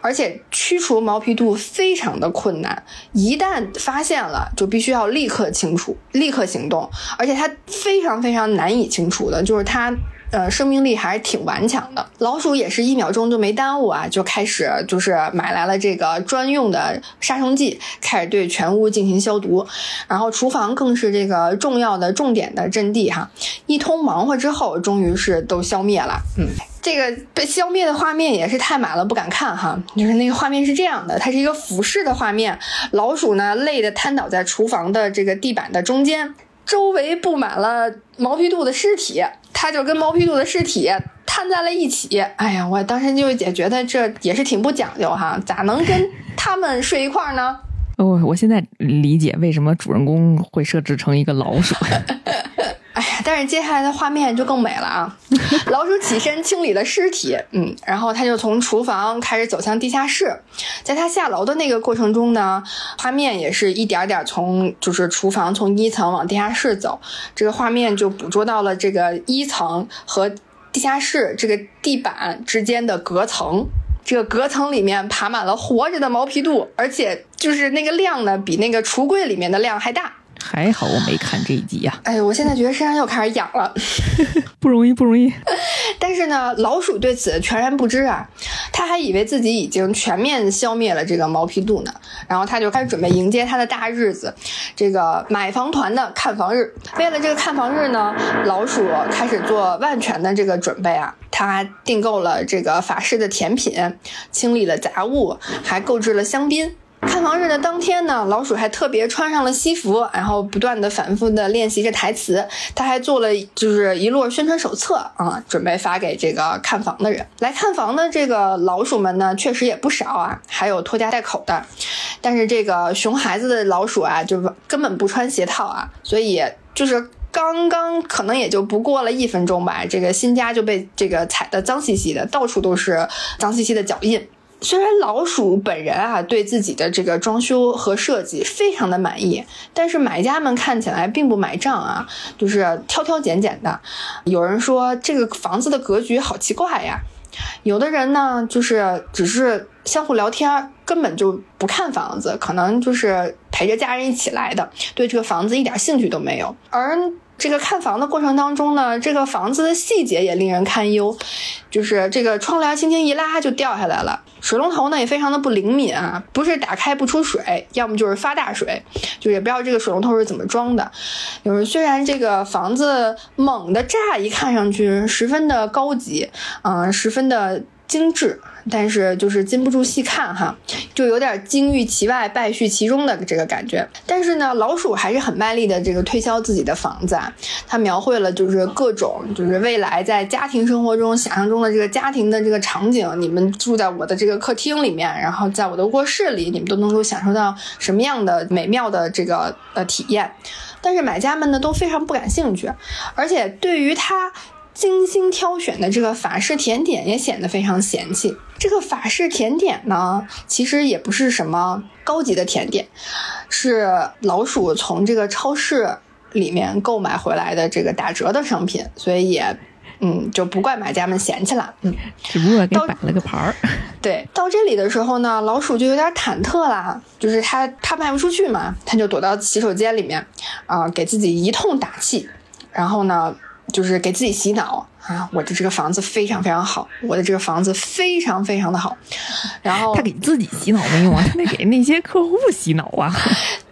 而且驱除毛皮杜非常的困难，一旦发现了，就必须要立刻清除，立刻行动。而且它非常非常难以清除的，就是它，呃，生命力还是挺顽强的。老鼠也是一秒钟都没耽误啊，就开始就是买来了这个专用的杀虫剂，开始对全屋进行消毒。然后厨房更是这个重要的重点的阵地哈。一通忙活之后，终于是都消灭了，嗯。这个被消灭的画面也是太满了，不敢看哈。就是那个画面是这样的，它是一个俯视的画面，老鼠呢累得瘫倒在厨房的这个地板的中间，周围布满了毛皮肚的尸体，它就跟毛皮肚的尸体瘫在了一起。哎呀，我当时就也觉得这也是挺不讲究哈，咋能跟他们睡一块呢？哦，我现在理解为什么主人公会设置成一个老鼠。哎呀，但是接下来的画面就更美了啊！老鼠起身清理了尸体，嗯，然后他就从厨房开始走向地下室。在他下楼的那个过程中呢，画面也是一点点从就是厨房从一层往地下室走，这个画面就捕捉到了这个一层和地下室这个地板之间的隔层，这个隔层里面爬满了活着的毛皮肚，而且就是那个量呢，比那个橱柜里面的量还大。还好我没看这一集呀！哎，我现在觉得身上又开始痒了，不容易，不容易。但是呢，老鼠对此全然不知啊，他还以为自己已经全面消灭了这个毛皮度呢。然后他就开始准备迎接他的大日子，这个买房团的看房日。为了这个看房日呢，老鼠开始做万全的这个准备啊，他订购了这个法式的甜品，清理了杂物，还购置了香槟。看房日的当天呢，老鼠还特别穿上了西服，然后不断的反复的练习着台词。他还做了就是一摞宣传手册啊，准备发给这个看房的人。来看房的这个老鼠们呢，确实也不少啊，还有拖家带口的。但是这个熊孩子的老鼠啊，就根本不穿鞋套啊，所以就是刚刚可能也就不过了一分钟吧，这个新家就被这个踩得脏兮兮的，到处都是脏兮兮的脚印。虽然老鼠本人啊对自己的这个装修和设计非常的满意，但是买家们看起来并不买账啊，就是挑挑拣拣的。有人说这个房子的格局好奇怪呀，有的人呢就是只是相互聊天，根本就不看房子，可能就是陪着家人一起来的，对这个房子一点兴趣都没有。而这个看房的过程当中呢，这个房子的细节也令人堪忧，就是这个窗帘轻轻一拉就掉下来了，水龙头呢也非常的不灵敏啊，不是打开不出水，要么就是发大水，就也不知道这个水龙头是怎么装的。就是虽然这个房子猛的乍一看上去十分的高级，嗯，十分的。精致，但是就是禁不住细看哈，就有点金玉其外，败絮其中的这个感觉。但是呢，老鼠还是很卖力的这个推销自己的房子啊，它描绘了就是各种就是未来在家庭生活中想象中的这个家庭的这个场景。你们住在我的这个客厅里面，然后在我的卧室里，你们都能够享受到什么样的美妙的这个呃体验。但是买家们呢都非常不感兴趣，而且对于它。精心挑选的这个法式甜点也显得非常嫌弃。这个法式甜点呢，其实也不是什么高级的甜点，是老鼠从这个超市里面购买回来的这个打折的商品，所以也，嗯，就不怪买家们嫌弃了。嗯，只不过给摆了个盘儿。对，到这里的时候呢，老鼠就有点忐忑啦，就是它它卖不出去嘛，它就躲到洗手间里面，啊，给自己一通打气，然后呢。就是给自己洗脑。啊！我的这个房子非常非常好，我的这个房子非常非常的好。然后他给自己洗脑没用啊，他得给那些客户洗脑啊。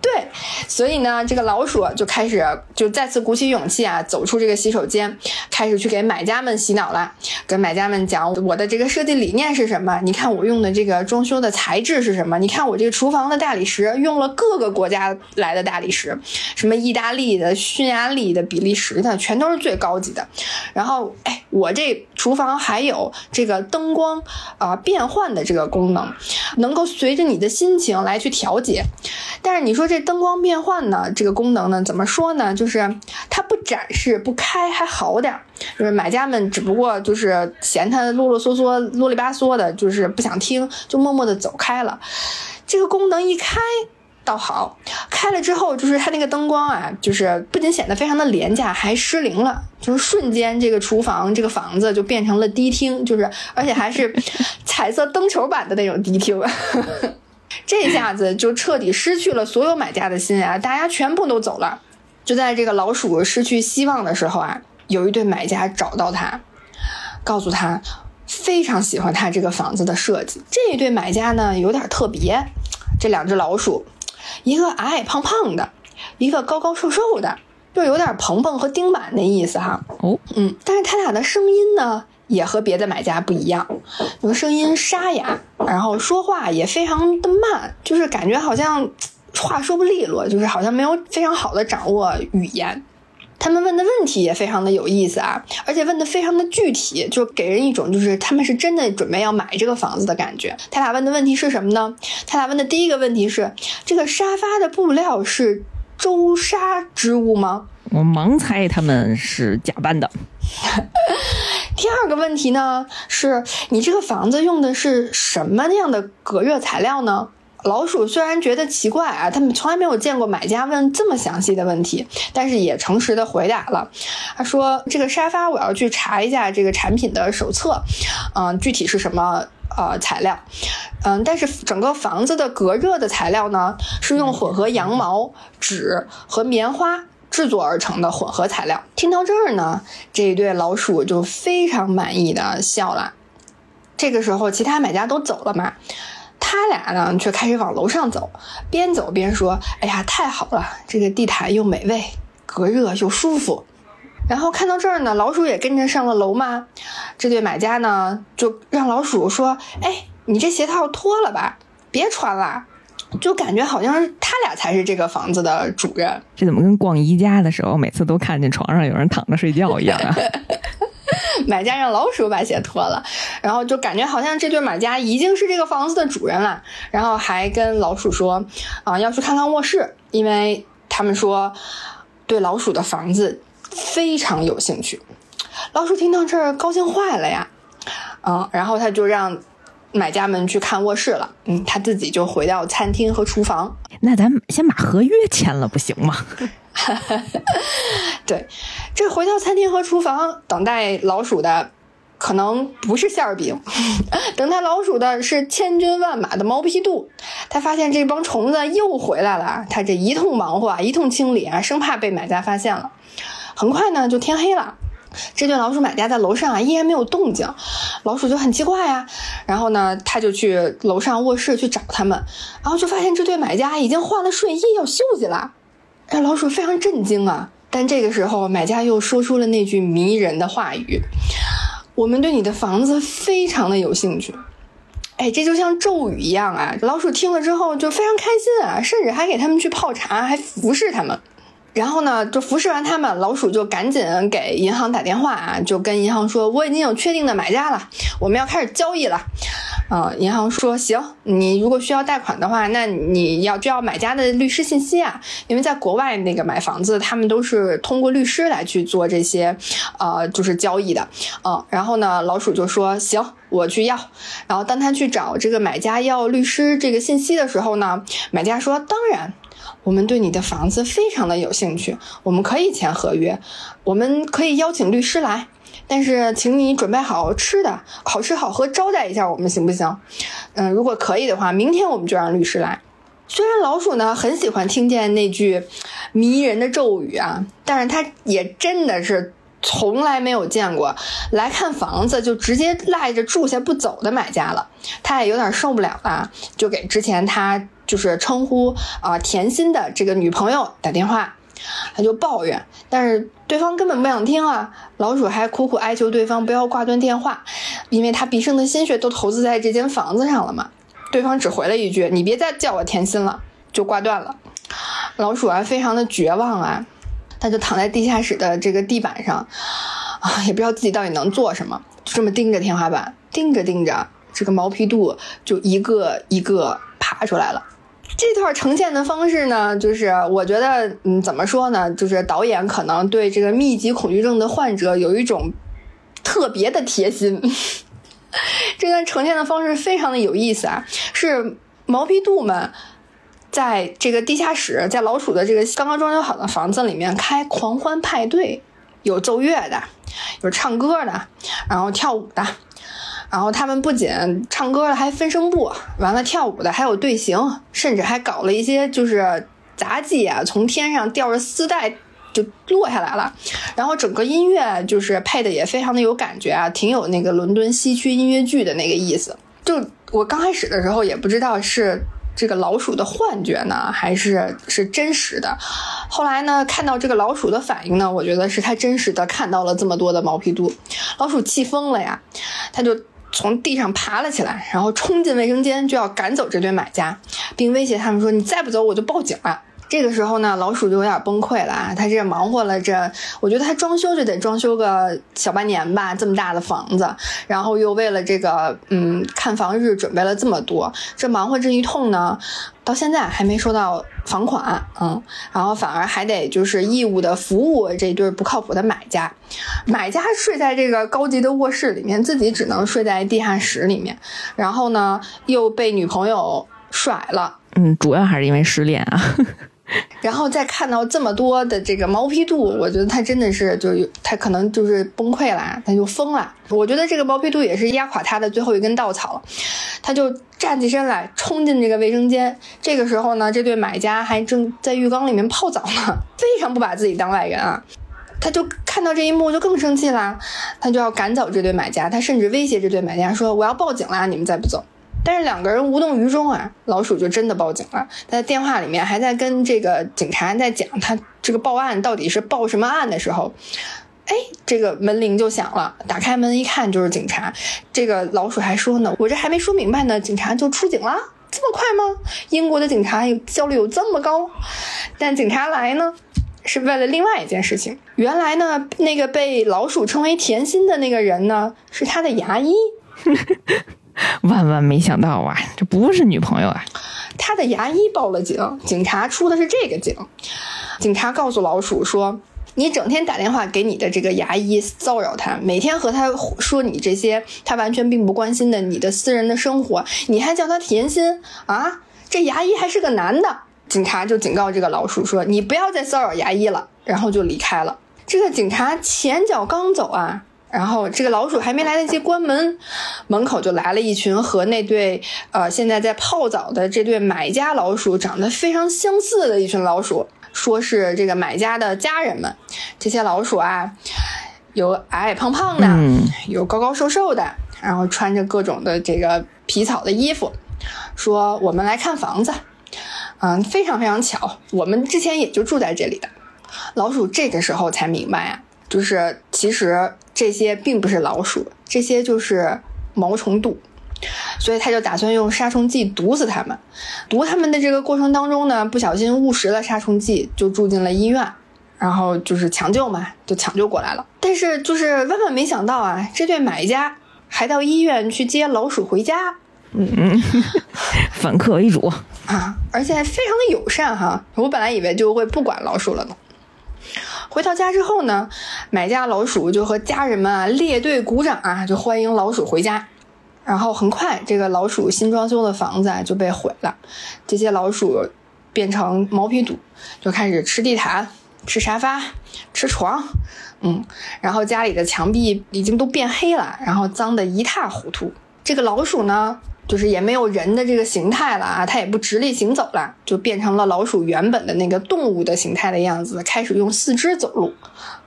对，所以呢，这个老鼠就开始就再次鼓起勇气啊，走出这个洗手间，开始去给买家们洗脑了，跟买家们讲我的这个设计理念是什么？你看我用的这个装修的材质是什么？你看我这个厨房的大理石用了各个国家来的大理石，什么意大利的、匈牙利的、比利时的，全都是最高级的。然后，哎，我这厨房还有这个灯光啊变换的这个功能，能够随着你的心情来去调节。但是你说这。灯光变换呢？这个功能呢？怎么说呢？就是它不展示不开还好点儿，就是买家们只不过就是嫌它啰啰嗦嗦、啰里吧嗦的，就是不想听，就默默的走开了。这个功能一开倒好，开了之后，就是它那个灯光啊，就是不仅显得非常的廉价，还失灵了，就是瞬间这个厨房这个房子就变成了迪厅，就是而且还是 彩色灯球版的那种迪厅。这下子就彻底失去了所有买家的心啊！大家全部都走了。就在这个老鼠失去希望的时候啊，有一对买家找到他，告诉他非常喜欢他这个房子的设计。这一对买家呢有点特别，这两只老鼠，一个矮矮胖胖的，一个高高瘦瘦的，就有点鹏鹏和丁满的意思哈。哦，嗯，但是他俩的声音呢？也和别的买家不一样，有个声音沙哑，然后说话也非常的慢，就是感觉好像话说不利落，就是好像没有非常好的掌握语言。他们问的问题也非常的有意思啊，而且问的非常的具体，就给人一种就是他们是真的准备要买这个房子的感觉。他俩问的问题是什么呢？他俩问的第一个问题是：这个沙发的布料是周纱织物吗？我盲猜他们是假扮的。第二个问题呢，是你这个房子用的是什么样的隔热材料呢？老鼠虽然觉得奇怪啊，他们从来没有见过买家问这么详细的问题，但是也诚实的回答了。他说：“这个沙发我要去查一下这个产品的手册，嗯，具体是什么呃材料，嗯，但是整个房子的隔热的材料呢，是用混合羊毛、纸和棉花。”制作而成的混合材料。听到这儿呢，这一对老鼠就非常满意的笑了。这个时候，其他买家都走了嘛，他俩呢却开始往楼上走，边走边说：“哎呀，太好了，这个地毯又美味，隔热又舒服。”然后看到这儿呢，老鼠也跟着上了楼嘛。这对买家呢就让老鼠说：“哎，你这鞋套脱了吧，别穿了。”就感觉好像是他俩才是这个房子的主人，这怎么跟逛宜家的时候每次都看见床上有人躺着睡觉一样啊？买家让老鼠把鞋脱了，然后就感觉好像这对买家已经是这个房子的主人了，然后还跟老鼠说啊要去看看卧室，因为他们说对老鼠的房子非常有兴趣。老鼠听到这儿高兴坏了呀，嗯，然后他就让。买家们去看卧室了，嗯，他自己就回到餐厅和厨房。那咱先把合约签了，不行吗？哈 哈对，这回到餐厅和厨房等待老鼠的，可能不是馅儿饼，等待老鼠的是千军万马的毛皮肚。他发现这帮虫子又回来了，他这一通忙活，一通清理啊，生怕被买家发现了。很快呢，就天黑了。这对老鼠买家在楼上啊，依然没有动静，老鼠就很奇怪呀。然后呢，他就去楼上卧室去找他们，然后就发现这对买家已经换了睡衣要休息了。让老鼠非常震惊啊！但这个时候，买家又说出了那句迷人的话语：“我们对你的房子非常的有兴趣。”哎，这就像咒语一样啊！老鼠听了之后就非常开心啊，甚至还给他们去泡茶，还服侍他们。然后呢，就服侍完他们，老鼠就赶紧给银行打电话啊，就跟银行说：“我已经有确定的买家了，我们要开始交易了。”啊，银行说：“行，你如果需要贷款的话，那你要需要买家的律师信息啊，因为在国外那个买房子，他们都是通过律师来去做这些，呃，就是交易的。”嗯，然后呢，老鼠就说：“行，我去要。”然后当他去找这个买家要律师这个信息的时候呢，买家说：“当然。”我们对你的房子非常的有兴趣，我们可以签合约，我们可以邀请律师来，但是请你准备好吃的，好吃好喝招待一下我们行不行？嗯，如果可以的话，明天我们就让律师来。虽然老鼠呢很喜欢听见那句迷人的咒语啊，但是它也真的是从来没有见过来看房子就直接赖着住下不走的买家了，他也有点受不了了，就给之前他。就是称呼啊甜心的这个女朋友打电话，他就抱怨，但是对方根本不想听啊。老鼠还苦苦哀求对方不要挂断电话，因为他毕生的心血都投资在这间房子上了嘛。对方只回了一句：“你别再叫我甜心了。”就挂断了。老鼠啊，非常的绝望啊，他就躺在地下室的这个地板上啊，也不知道自己到底能做什么，就这么盯着天花板，盯着盯着，这个毛皮肚就一个一个爬出来了。这段呈现的方式呢，就是我觉得，嗯，怎么说呢？就是导演可能对这个密集恐惧症的患者有一种特别的贴心。这段呈现的方式非常的有意思啊，是毛皮杜们在这个地下室，在老鼠的这个刚刚装修好的房子里面开狂欢派对，有奏乐的，有唱歌的，然后跳舞的。然后他们不仅唱歌了，还分声部，完了跳舞的，还有队形，甚至还搞了一些就是杂技啊，从天上吊着丝带就落下来了。然后整个音乐就是配的也非常的有感觉啊，挺有那个伦敦西区音乐剧的那个意思。就我刚开始的时候也不知道是这个老鼠的幻觉呢，还是是真实的。后来呢，看到这个老鼠的反应呢，我觉得是他真实的看到了这么多的毛皮肚，老鼠气疯了呀，他就。从地上爬了起来，然后冲进卫生间，就要赶走这对买家，并威胁他们说：“你再不走，我就报警了。”这个时候呢，老鼠就有点崩溃了啊！他这忙活了这，我觉得他装修就得装修个小半年吧，这么大的房子，然后又为了这个嗯看房日准备了这么多，这忙活这一通呢，到现在还没收到房款，嗯，然后反而还得就是义务的服务这对不靠谱的买家，买家睡在这个高级的卧室里面，自己只能睡在地下室里面，然后呢又被女朋友甩了，嗯，主要还是因为失恋啊。然后再看到这么多的这个毛坯度，我觉得他真的是就是他可能就是崩溃了，他就疯了。我觉得这个毛坯度也是压垮他的最后一根稻草了，他就站起身来冲进这个卫生间。这个时候呢，这对买家还正在浴缸里面泡澡呢，非常不把自己当外人啊。他就看到这一幕就更生气啦，他就要赶走这对买家，他甚至威胁这对买家说：“我要报警啦，你们再不走。”但是两个人无动于衷啊，老鼠就真的报警了。在电话里面还在跟这个警察在讲他这个报案到底是报什么案的时候，哎，这个门铃就响了。打开门一看就是警察。这个老鼠还说呢，我这还没说明白呢，警察就出警了，这么快吗？英国的警察有效率有这么高？但警察来呢，是为了另外一件事情。原来呢，那个被老鼠称为甜心的那个人呢，是他的牙医。万万没想到啊，这不是女朋友啊！他的牙医报了警，警察出的是这个警。警察告诉老鼠说：“你整天打电话给你的这个牙医骚扰他，每天和他说你这些他完全并不关心的你的私人的生活，你还叫他甜心啊？这牙医还是个男的。警察就警告这个老鼠说：“你不要再骚扰牙医了。”然后就离开了。这个警察前脚刚走啊，然后这个老鼠还没来得及关门，门口就来了一群和那对呃现在在泡澡的这对买家老鼠长得非常相似的一群老鼠。说是这个买家的家人们，这些老鼠啊，有矮矮胖胖的，有高高瘦瘦的，然后穿着各种的这个皮草的衣服，说我们来看房子，嗯，非常非常巧，我们之前也就住在这里的。老鼠这个时候才明白啊，就是其实这些并不是老鼠，这些就是毛虫肚。所以他就打算用杀虫剂毒死他们，毒他们的这个过程当中呢，不小心误食了杀虫剂，就住进了医院，然后就是抢救嘛，就抢救过来了。但是就是万万没想到啊，这对买家还到医院去接老鼠回家，嗯嗯，反客为主啊，而且非常的友善哈。我本来以为就会不管老鼠了呢。回到家之后呢，买家老鼠就和家人们啊列队鼓掌啊，就欢迎老鼠回家。然后很快，这个老鼠新装修的房子啊就被毁了，这些老鼠变成毛坯肚，就开始吃地毯、吃沙发、吃床，嗯，然后家里的墙壁已经都变黑了，然后脏得一塌糊涂。这个老鼠呢，就是也没有人的这个形态了啊，它也不直立行走了，就变成了老鼠原本的那个动物的形态的样子，开始用四肢走路，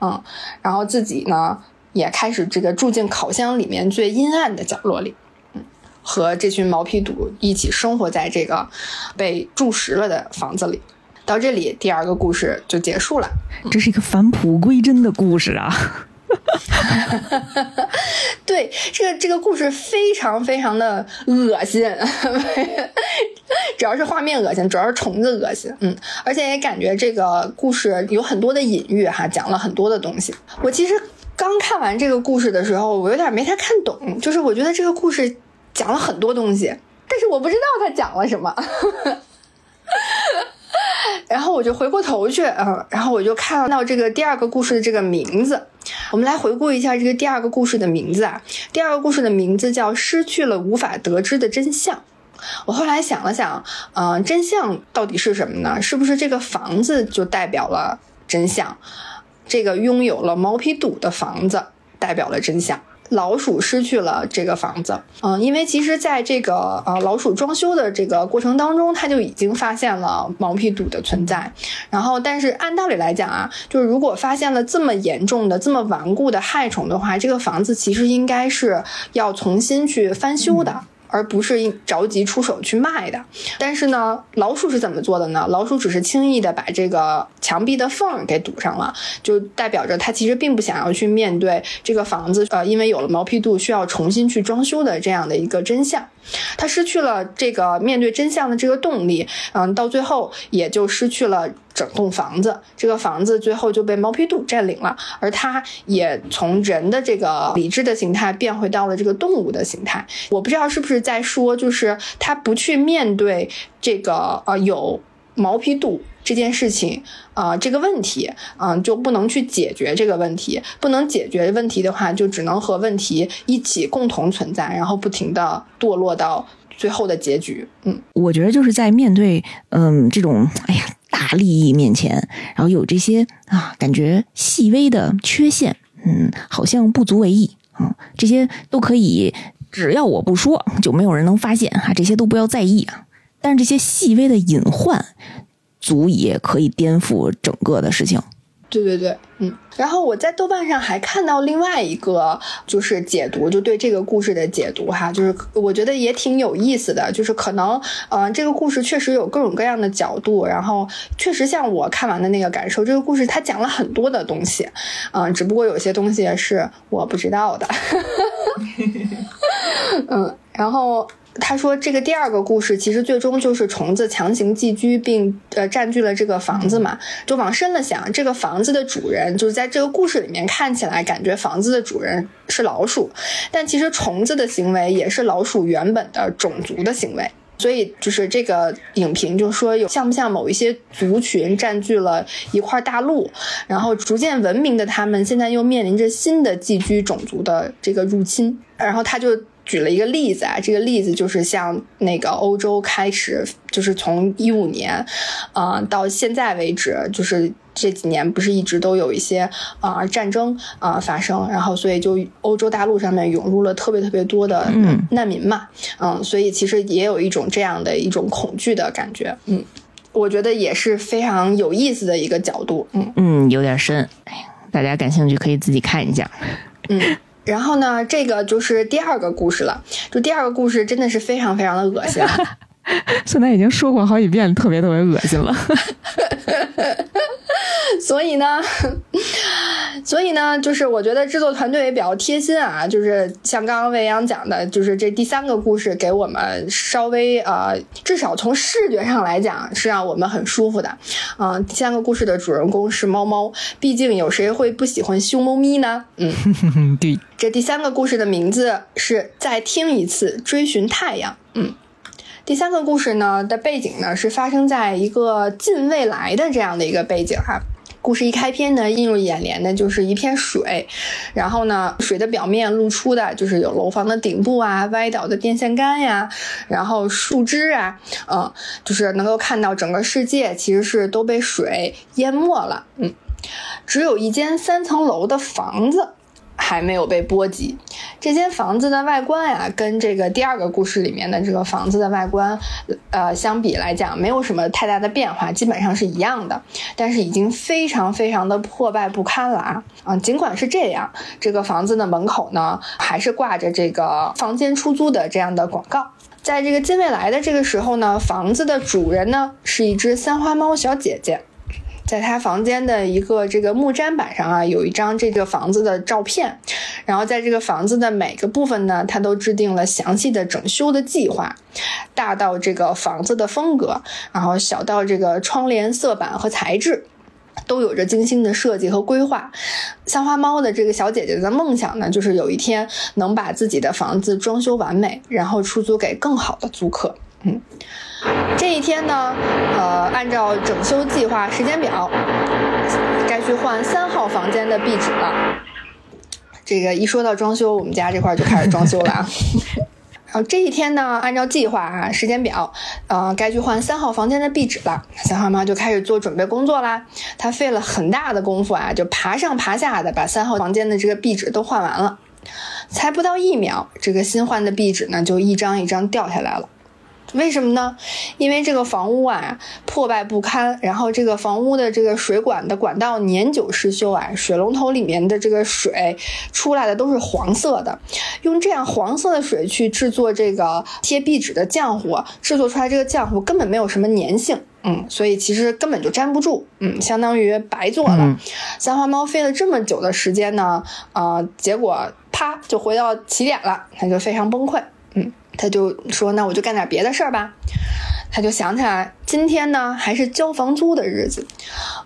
嗯，然后自己呢也开始这个住进烤箱里面最阴暗的角落里。嗯和这群毛坯肚一起生活在这个被蛀食了的房子里。到这里，第二个故事就结束了。这是一个返璞归真的故事啊！对，这个这个故事非常非常的恶心，主要是画面恶心，主要是虫子恶心。嗯，而且也感觉这个故事有很多的隐喻哈，讲了很多的东西。我其实刚看完这个故事的时候，我有点没太看懂，就是我觉得这个故事。讲了很多东西，但是我不知道他讲了什么。然后我就回过头去，嗯，然后我就看到这个第二个故事的这个名字。我们来回顾一下这个第二个故事的名字啊。第二个故事的名字叫《失去了无法得知的真相》。我后来想了想，嗯，真相到底是什么呢？是不是这个房子就代表了真相？这个拥有了毛坯堵的房子代表了真相？老鼠失去了这个房子，嗯，因为其实在这个呃老鼠装修的这个过程当中，它就已经发现了毛坯堵的存在。然后，但是按道理来讲啊，就是如果发现了这么严重的、这么顽固的害虫的话，这个房子其实应该是要重新去翻修的。而不是着急出手去卖的，但是呢，老鼠是怎么做的呢？老鼠只是轻易的把这个墙壁的缝给堵上了，就代表着他其实并不想要去面对这个房子，呃，因为有了毛坯度需要重新去装修的这样的一个真相。他失去了这个面对真相的这个动力，嗯，到最后也就失去了整栋房子。这个房子最后就被毛坯度占领了，而他也从人的这个理智的形态变回到了这个动物的形态。我不知道是不是在说，就是他不去面对这个呃有毛坯度。这件事情啊，这个问题啊，就不能去解决这个问题。不能解决问题的话，就只能和问题一起共同存在，然后不停的堕落到最后的结局。嗯，我觉得就是在面对嗯这种哎呀大利益面前，然后有这些啊感觉细微的缺陷，嗯，好像不足为意啊，这些都可以，只要我不说，就没有人能发现哈，这些都不要在意啊。但是这些细微的隐患。足以可以颠覆整个的事情，对对对，嗯。然后我在豆瓣上还看到另外一个就是解读，就对这个故事的解读哈，就是我觉得也挺有意思的，就是可能呃这个故事确实有各种各样的角度，然后确实像我看完的那个感受，这个故事它讲了很多的东西，嗯，只不过有些东西是我不知道的，嗯，然后。他说：“这个第二个故事其实最终就是虫子强行寄居并呃占据了这个房子嘛。就往深了想，这个房子的主人就是在这个故事里面看起来感觉房子的主人是老鼠，但其实虫子的行为也是老鼠原本的种族的行为。所以就是这个影评就说有像不像某一些族群占据了一块大陆，然后逐渐文明的他们现在又面临着新的寄居种族的这个入侵，然后他就。举了一个例子啊，这个例子就是像那个欧洲开始，就是从一五年，啊到现在为止，就是这几年不是一直都有一些啊战争啊发生，然后所以就欧洲大陆上面涌入了特别特别多的难民嘛，嗯，所以其实也有一种这样的一种恐惧的感觉，嗯，我觉得也是非常有意思的一个角度，嗯嗯，有点深，哎，大家感兴趣可以自己看一下，嗯。然后呢，这个就是第二个故事了。就第二个故事真的是非常非常的恶心。孙楠已经说过好几遍，特别特别恶心了。所以呢，所以呢，就是我觉得制作团队也比较贴心啊，就是像刚刚未央讲的，就是这第三个故事给我们稍微呃，至少从视觉上来讲是让我们很舒服的。嗯，第三个故事的主人公是猫猫，毕竟有谁会不喜欢凶猫咪呢？嗯，对。这第三个故事的名字是再听一次，追寻太阳。嗯。第三个故事呢的背景呢是发生在一个近未来的这样的一个背景哈。故事一开篇呢，映入眼帘的就是一片水，然后呢，水的表面露出的就是有楼房的顶部啊，歪倒的电线杆呀，然后树枝啊，嗯，就是能够看到整个世界其实是都被水淹没了，嗯，只有一间三层楼的房子。还没有被波及。这间房子的外观呀，跟这个第二个故事里面的这个房子的外观，呃，相比来讲，没有什么太大的变化，基本上是一样的。但是已经非常非常的破败不堪了啊！啊，尽管是这样，这个房子的门口呢，还是挂着这个房间出租的这样的广告。在这个近未来的这个时候呢，房子的主人呢，是一只三花猫小姐姐。在他房间的一个这个木砧板上啊，有一张这个房子的照片，然后在这个房子的每个部分呢，他都制定了详细的整修的计划，大到这个房子的风格，然后小到这个窗帘色板和材质，都有着精心的设计和规划。三花猫的这个小姐姐的梦想呢，就是有一天能把自己的房子装修完美，然后出租给更好的租客。嗯。这一天呢，呃，按照整修计划时间表，该去换三号房间的壁纸了。这个一说到装修，我们家这块就开始装修了啊。然后这一天呢，按照计划啊，时间表，呃，该去换三号房间的壁纸了。三号妈就开始做准备工作啦。她费了很大的功夫啊，就爬上爬下的把三号房间的这个壁纸都换完了。才不到一秒，这个新换的壁纸呢，就一张一张掉下来了。为什么呢？因为这个房屋啊破败不堪，然后这个房屋的这个水管的管道年久失修啊，水龙头里面的这个水出来的都是黄色的。用这样黄色的水去制作这个贴壁纸的浆糊，制作出来这个浆糊根本没有什么粘性，嗯，所以其实根本就粘不住，嗯，相当于白做了。三花猫费了这么久的时间呢，啊，结果啪就回到起点了，它就非常崩溃，嗯。他就说：“那我就干点别的事儿吧。”他就想起来，今天呢还是交房租的日子，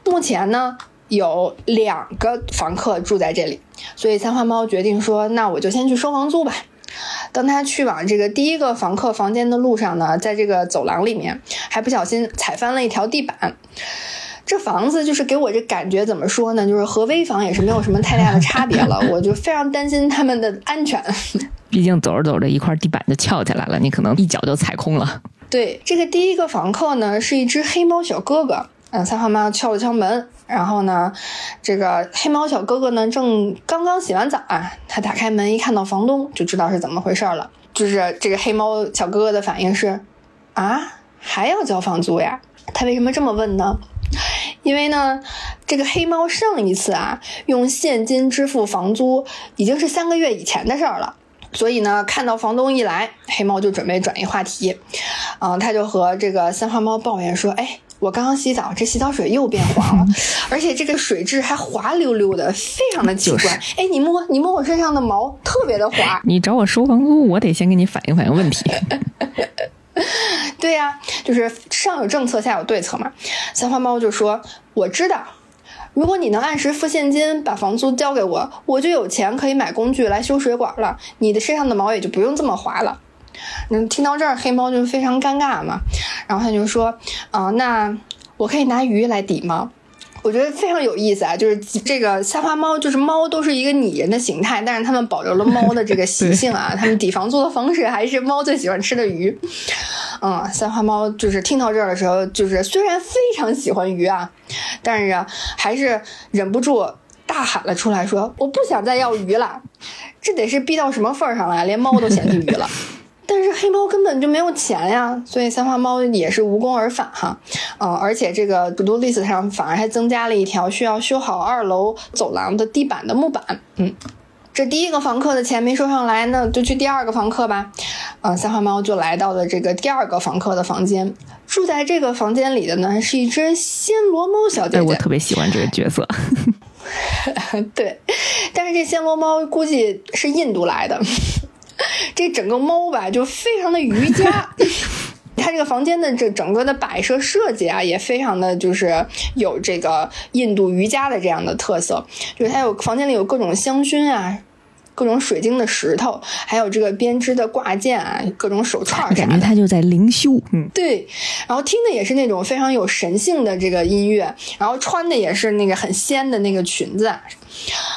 目前呢有两个房客住在这里，所以三花猫决定说：“那我就先去收房租吧。”当他去往这个第一个房客房间的路上呢，在这个走廊里面还不小心踩翻了一条地板。这房子就是给我这感觉，怎么说呢？就是和危房也是没有什么太大的差别了。我就非常担心他们的安全。毕竟走着走着，一块地板就翘起来了，你可能一脚就踩空了。对，这个第一个房客呢，是一只黑猫小哥哥。嗯，三号妈敲了敲门，然后呢，这个黑猫小哥哥呢，正刚刚洗完澡啊。他打开门一看到房东，就知道是怎么回事了。就是这个黑猫小哥哥的反应是：啊，还要交房租呀？他为什么这么问呢？因为呢，这个黑猫上一次啊，用现金支付房租，已经是三个月以前的事儿了。所以呢，看到房东一来，黑猫就准备转移话题，啊，他就和这个三花猫抱怨说：“哎，我刚刚洗澡，这洗澡水又变黄了，而且这个水质还滑溜溜的，非常的奇怪。哎，你摸，你摸我身上的毛，特别的滑。你找我收房租，我得先给你反映反映问题。对呀，就是上有政策，下有对策嘛。三花猫就说：我知道。”如果你能按时付现金，把房租交给我，我就有钱可以买工具来修水管了，你的身上的毛也就不用这么滑了。那听到这儿，黑猫就非常尴尬嘛，然后他就说：“啊、那我可以拿鱼来抵吗？”我觉得非常有意思啊，就是这个三花猫，就是猫都是一个拟人的形态，但是它们保留了猫的这个习性啊，它们抵房租的方式还是猫最喜欢吃的鱼。嗯，三花猫就是听到这儿的时候，就是虽然非常喜欢鱼啊，但是啊还是忍不住大喊了出来说：“我不想再要鱼了，这得是逼到什么份儿上了，连猫都嫌弃鱼了。”但是黑猫根本就没有钱呀，所以三花猫也是无功而返哈，嗯、而且这个 to do list 上反而还增加了一条需要修好二楼走廊的地板的木板，嗯。这第一个房客的钱没收上来那，就去第二个房客吧。嗯，三花猫就来到了这个第二个房客的房间。住在这个房间里的呢，是一只暹罗猫小姐哎，姐。我特别喜欢这个角色。对，但是这暹罗猫估计是印度来的，这整个猫吧就非常的瑜伽。它这个房间的这整个的摆设设计啊，也非常的就是有这个印度瑜伽的这样的特色，就是它有房间里有各种香薰啊，各种水晶的石头，还有这个编织的挂件啊，各种手串啥的。感觉他就在灵修，嗯，对，然后听的也是那种非常有神性的这个音乐，然后穿的也是那个很仙的那个裙子。啊。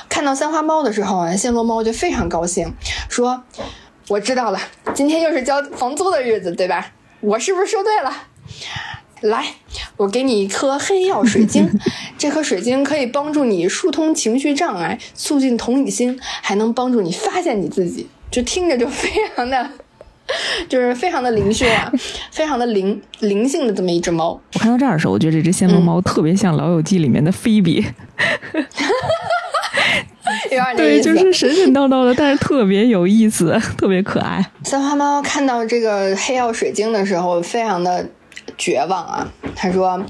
看到三花猫的时候啊，暹罗猫就非常高兴，说：“我知道了，今天又是交房租的日子，对吧？我是不是说对了？来，我给你一颗黑曜水晶，这颗水晶可以帮助你疏通情绪障碍，促进同理心，还能帮助你发现你自己。就听着就非常的，就是非常的灵性啊，非常的灵灵性的这么一只猫。我看到这儿的时候，我觉得这只暹罗猫特别像《老友记》里面的菲比，有点那对，就是神神叨叨的，但是特别有意思，特别可爱。三花猫看到这个黑曜水晶的时候，非常的绝望啊。他说：“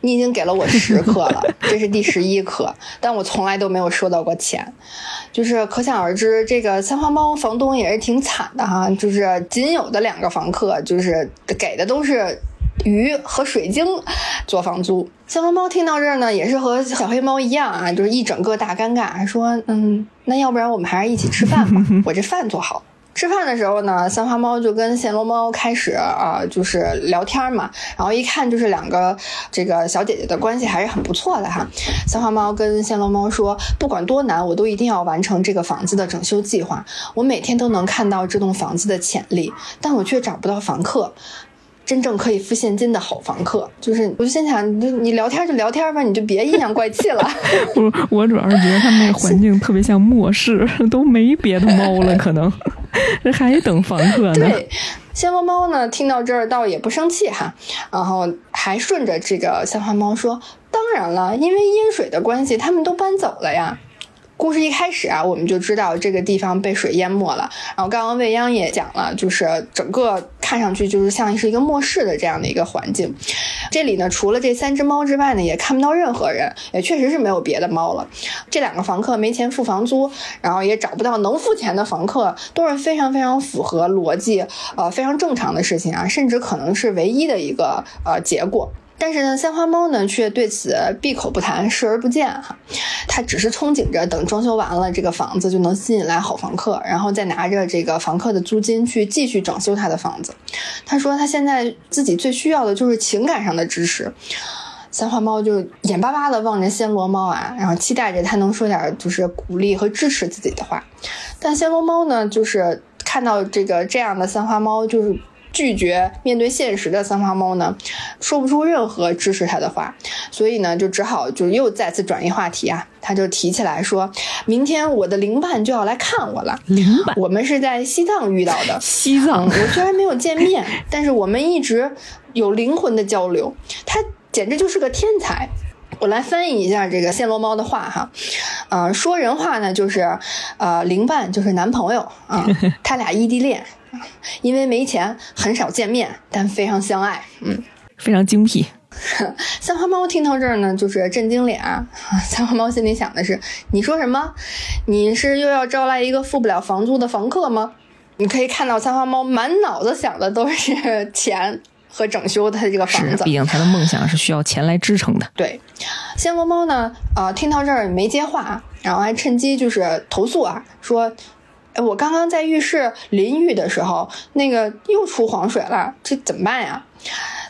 你已经给了我十颗了，这是第十一颗，但我从来都没有收到过钱。”就是可想而知，这个三花猫房东也是挺惨的哈。就是仅有的两个房客，就是给的都是鱼和水晶做房租。三花猫听到这儿呢，也是和小黑猫一样啊，就是一整个大尴尬，说：“嗯，那要不然我们还是一起吃饭吧，我这饭做好。”吃饭的时候呢，三花猫就跟暹罗猫开始啊、就是聊天嘛，然后一看就是两个这个小姐姐的关系还是很不错的哈。三花猫跟暹罗猫说，不管多难，我都一定要完成这个房子的整修计划。我每天都能看到这栋房子的潜力，但我却找不到房客。真正可以付现金的好房客，就是我就心想，你你聊天就聊天吧，你就别阴阳怪气了。我我主要是觉得他们那个环境特别像末世，都没别的猫了，可能这还等房客呢。对，鲜花猫呢，听到这儿倒也不生气哈，然后还顺着这个鲜花猫说：“当然了，因为阴水的关系，他们都搬走了呀。”故事一开始啊，我们就知道这个地方被水淹没了。然后刚刚未央也讲了，就是整个看上去就是像是一个末世的这样的一个环境。这里呢，除了这三只猫之外呢，也看不到任何人，也确实是没有别的猫了。这两个房客没钱付房租，然后也找不到能付钱的房客，都是非常非常符合逻辑，呃，非常正常的事情啊，甚至可能是唯一的一个呃结果。但是呢，三花猫呢却对此闭口不谈，视而不见哈。它只是憧憬着等装修完了，这个房子就能吸引来好房客，然后再拿着这个房客的租金去继续整修他的房子。他说他现在自己最需要的就是情感上的支持。三花猫就眼巴巴地望着暹罗猫啊，然后期待着他能说点就是鼓励和支持自己的话。但暹罗猫呢，就是看到这个这样的三花猫，就是拒绝面对现实的三花猫呢，说不出任何支持他的话，所以呢，就只好就又再次转移话题啊。他就提起来说，明天我的灵伴就要来看我了。灵伴我们是在西藏遇到的，西藏嗯，我虽然没有见面，但是我们一直有灵魂的交流。他简直就是个天才。我来翻译一下这个暹罗猫的话哈，呃，说人话呢就是，呃，灵伴就是男朋友啊、他俩异地恋，因为没钱很少见面，但非常相爱。嗯，非常精辟。三花猫听到这儿呢，就是震惊脸啊。三花猫心里想的是：你说什么？你是又要招来一个付不了房租的房客吗？你可以看到三花猫满脑子想的都是钱和整修它的这个房是，子毕。竟他的梦想是需要钱来支撑的。对，暹罗猫呢，呃，听到这儿没接话，然后还趁机就是投诉啊，说：“哎，我刚刚在浴室淋浴的时候，那个又出黄水了，这怎么办呀？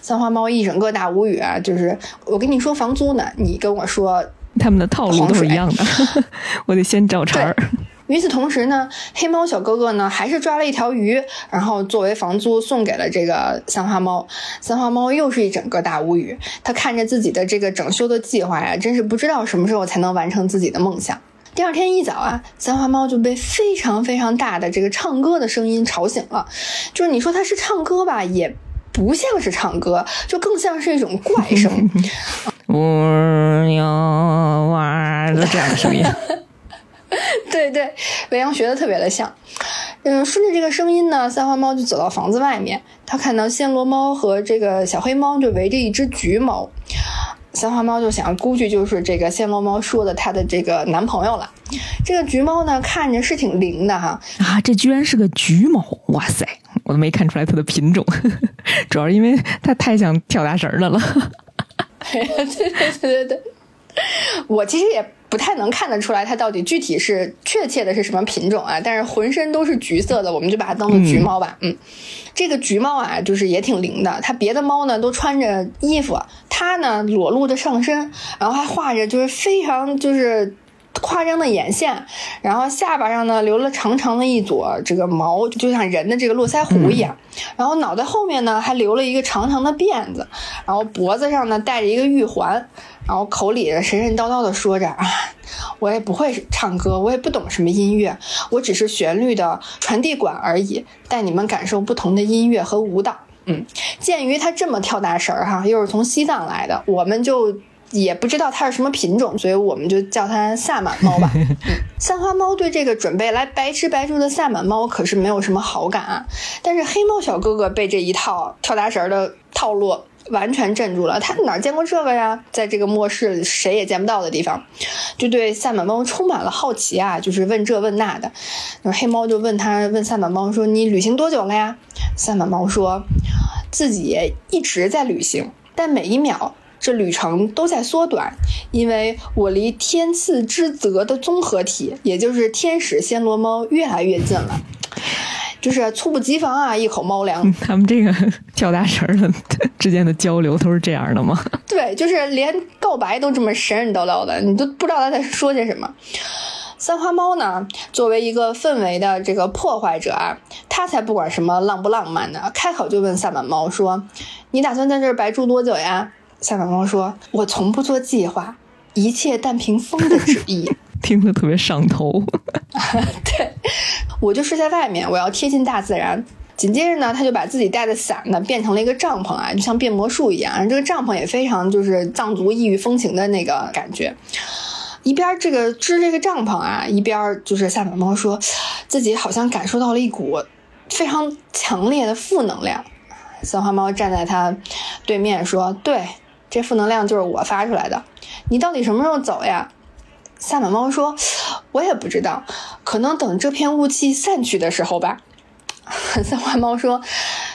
三花猫一整个大无语啊！就是我跟你说房租呢，你跟我说他们的套路都是一样的，我得先找茬儿。与此同时呢，黑猫小哥哥呢还是抓了一条鱼，然后作为房租送给了这个三花猫。三花猫又是一整个大无语，他看着自己的这个整修的计划呀，真是不知道什么时候才能完成自己的梦想。第二天一早啊，三花猫就被非常非常大的这个唱歌的声音吵醒了。就是你说它是唱歌吧，也不像是唱歌，就更像是一种怪声。我要哇的这样的声音。对 对，维扬学的特别的像。嗯，顺着这个声音呢，三花猫就走到房子外面，它看到暹罗猫和这个小黑猫就围着一只橘猫。三花猫就想，估计就是这个暹罗猫说的它的这个男朋友了。这个橘猫呢，看着是挺灵的哈。啊，这居然是个橘猫！哇塞，我都没看出来它的品种，主要是因为它太像跳大神的了。对对对对对，我其实也。不太能看得出来它到底具体是确切的是什么品种啊，但是浑身都是橘色的，我们就把它当做橘猫吧。嗯，这个橘猫啊，就是也挺灵的。它别的猫呢都穿着衣服，它呢裸露着上身，然后还画着就是非常就是夸张的眼线，然后下巴上呢留了长长的一撮这个毛，就像人的这个络腮胡一样。然后脑袋后面呢还留了一个长长的辫子，然后脖子上呢戴着一个玉环。然后口里神神叨叨的说着啊，我也不会唱歌，我也不懂什么音乐，我只是旋律的传递管而已，带你们感受不同的音乐和舞蹈。嗯，鉴于他这么跳大神儿哈，又是从西藏来的，我们就也不知道它是什么品种，所以我们就叫它萨满猫吧。三花猫对这个准备来白吃白住的萨满猫可是没有什么好感啊，但是黑猫小哥哥被这一套跳大神的套路。完全镇住了，他哪见过这个呀？在这个末世谁也见不到的地方，就对萨满猫充满了好奇啊，就是问这问那的。那黑猫就问他，问萨满猫说：“你旅行多久了呀？”萨满猫说自己一直在旅行，但每一秒这旅程都在缩短，因为我离天赐之泽的综合体，也就是天使暹罗猫越来越近了。就是猝不及防啊，一口猫粮。他们这个 跳大神的 之间的交流都是这样的吗？对，就是连告白都这么神神叨叨的，你都不知道他在说些什么。三花猫呢，作为一个氛围的这个破坏者啊，他才不管什么浪不浪漫的，开口就问萨满猫说：“你打算在这儿白住多久呀？”萨满猫说：“我从不做计划，一切但凭风的旨意。”听着特别上头，对我就睡在外面，我要贴近大自然。紧接着呢，他就把自己带的伞呢变成了一个帐篷啊，就像变魔术一样。这个帐篷也非常就是藏族异域风情的那个感觉。一边这个支这个帐篷啊，一边就是萨满猫说自己好像感受到了一股非常强烈的负能量。三花猫站在他对面说：“对，这负能量就是我发出来的。你到底什么时候走呀？”萨满猫说：“我也不知道，可能等这片雾气散去的时候吧。”三花猫说：“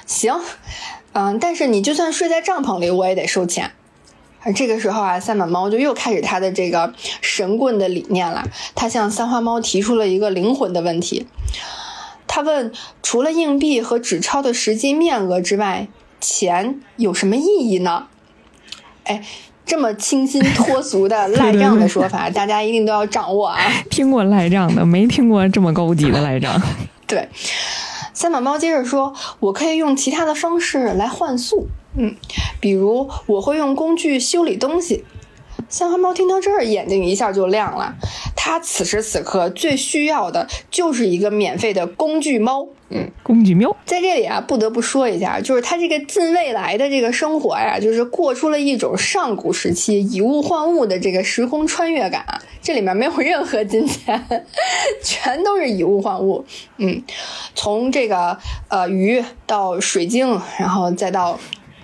行，嗯，但是你就算睡在帐篷里，我也得收钱。”而这个时候啊，萨满猫就又开始他的这个神棍的理念了。他向三花猫提出了一个灵魂的问题。他问：“除了硬币和纸钞的实际面额之外，钱有什么意义呢？”哎。这么清新脱俗的 赖账的说法，大家一定都要掌握啊！听过赖账的，没听过这么高级的赖账。对，三把猫接着说：“我可以用其他的方式来换素，嗯，比如我会用工具修理东西。”三花猫听到这儿，眼睛一下就亮了。它此时此刻最需要的就是一个免费的工具猫。嗯，工具喵，在这里啊，不得不说一下，就是它这个近未来的这个生活呀，就是过出了一种上古时期以物换物的这个时空穿越感。这里面没有任何金钱，全都是以物换物。嗯，从这个呃鱼到水晶，然后再到。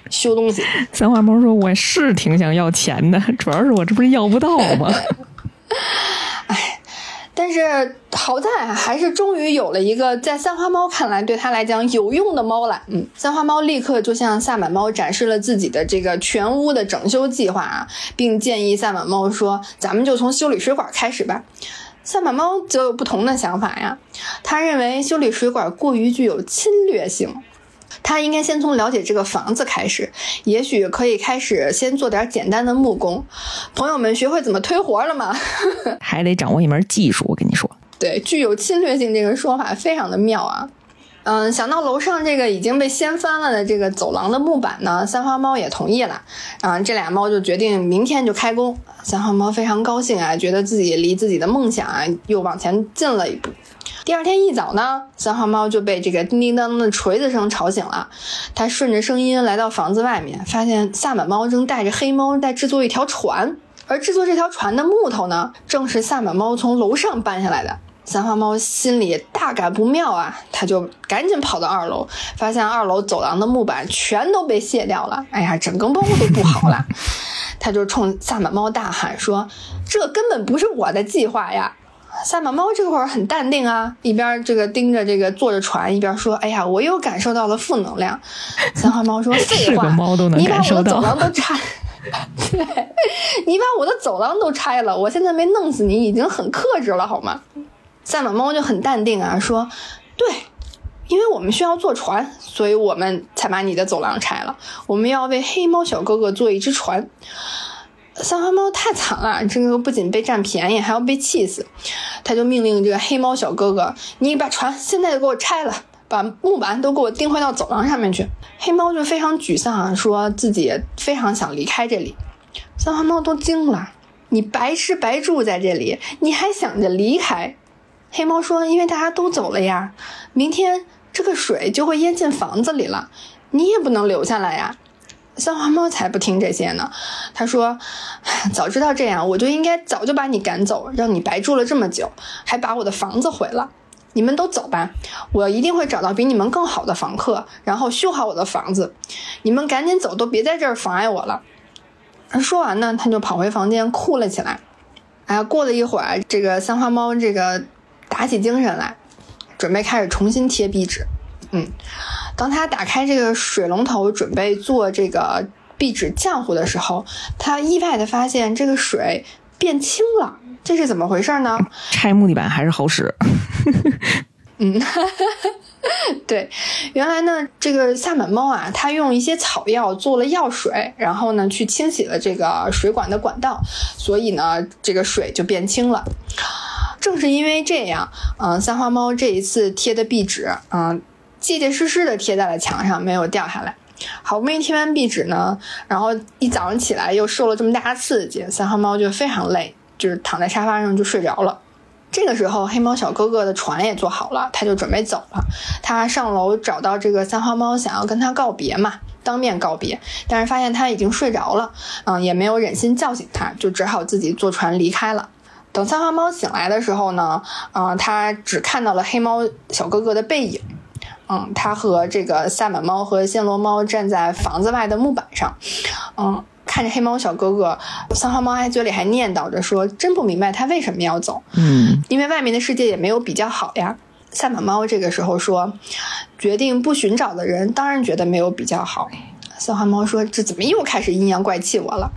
修东西，三花猫说：“我是挺想要钱的，主要是我这不是要不到吗？” 哎，但是好在还是终于有了一个在三花猫看来对他来讲有用的猫了。嗯，三花猫立刻就向萨满猫展示了自己的这个全屋的整修计划啊，并建议萨满猫说：“咱们就从修理水管开始吧。”萨满猫则有不同的想法呀，他认为修理水管过于具有侵略性。他应该先从了解这个房子开始，也许可以开始先做点简单的木工。朋友们，学会怎么推活了吗？还得掌握一门技术，我跟你说。对，具有侵略性这个说法非常的妙啊。嗯，想到楼上这个已经被掀翻了的这个走廊的木板呢，三花猫也同意了。啊，这俩猫就决定明天就开工。三花猫非常高兴啊，觉得自己离自己的梦想啊又往前进了一步。第二天一早呢，三花猫就被这个叮叮当当的锤子声吵醒了。它顺着声音来到房子外面，发现萨满猫正带着黑猫在制作一条船，而制作这条船的木头呢，正是萨满猫从楼上搬下来的。三花猫心里大感不妙啊，它就赶紧跑到二楼，发现二楼走廊的木板全都被卸掉了。哎呀，整个猫都不好了。它就冲萨满猫大喊说：“这根本不是我的计划呀！”萨满猫这会儿很淡定啊，一边这个盯着这个坐着船，一边说：“哎呀，我又感受到了负能量。”三花猫说：“废话，你把我的走廊都 拆，对，你把我的走廊都拆了，我现在没弄死你已经很克制了，好吗？”萨满猫就很淡定啊，说：“对，因为我们需要坐船，所以我们才把你的走廊拆了。我们要为黑猫小哥哥做一只船。”三花猫太惨了，这个不仅被占便宜，还要被气死。他就命令这个黑猫小哥哥：“你把船现在就给我拆了，把木板都给我钉回到走廊上面去。”黑猫就非常沮丧啊，说自己非常想离开这里。三花猫都惊了：“你白吃白住在这里，你还想着离开？”黑猫说：“因为大家都走了呀，明天这个水就会淹进房子里了，你也不能留下来呀。”三花猫才不听这些呢。他说：“早知道这样，我就应该早就把你赶走，让你白住了这么久，还把我的房子毁了。你们都走吧，我一定会找到比你们更好的房客，然后修好我的房子。你们赶紧走，都别在这儿妨碍我了。”说完呢，他就跑回房间哭了起来。哎呀，过了一会儿，这个三花猫这个。打起精神来，准备开始重新贴壁纸。嗯，当他打开这个水龙头，准备做这个壁纸浆糊的时候，他意外的发现这个水变清了。这是怎么回事呢？拆木地板还是好使。嗯，对，原来呢，这个萨满猫啊，它用一些草药做了药水，然后呢，去清洗了这个水管的管道，所以呢，这个水就变清了。正是因为这样，嗯，三花猫这一次贴的壁纸，嗯，结结实实的贴在了墙上，没有掉下来。好不容易贴完壁纸呢，然后一早上起来又受了这么大的刺激，三花猫就非常累，就是躺在沙发上就睡着了。这个时候，黑猫小哥哥的船也做好了，他就准备走了。他上楼找到这个三花猫，想要跟他告别嘛，当面告别，但是发现他已经睡着了，嗯，也没有忍心叫醒他，就只好自己坐船离开了。等三花猫醒来的时候呢，啊，他只看到了黑猫小哥哥的背影。嗯，他和这个萨满猫和暹罗猫站在房子外的木板上，嗯，看着黑猫小哥哥，三花猫还嘴里还念叨着说：“真不明白他为什么要走。”嗯，因为外面的世界也没有比较好呀。萨满猫这个时候说：“决定不寻找的人当然觉得没有比较好。”三花猫说：“这怎么又开始阴阳怪气我了？”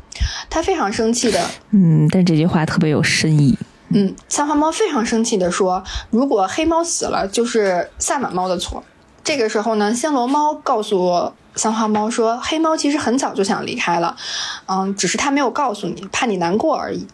他非常生气的，嗯，但这句话特别有深意。嗯，三花猫非常生气的说：“如果黑猫死了，就是萨满猫的错。”这个时候呢，暹罗猫告诉三花猫说：“黑猫其实很早就想离开了，嗯，只是他没有告诉你，怕你难过而已。”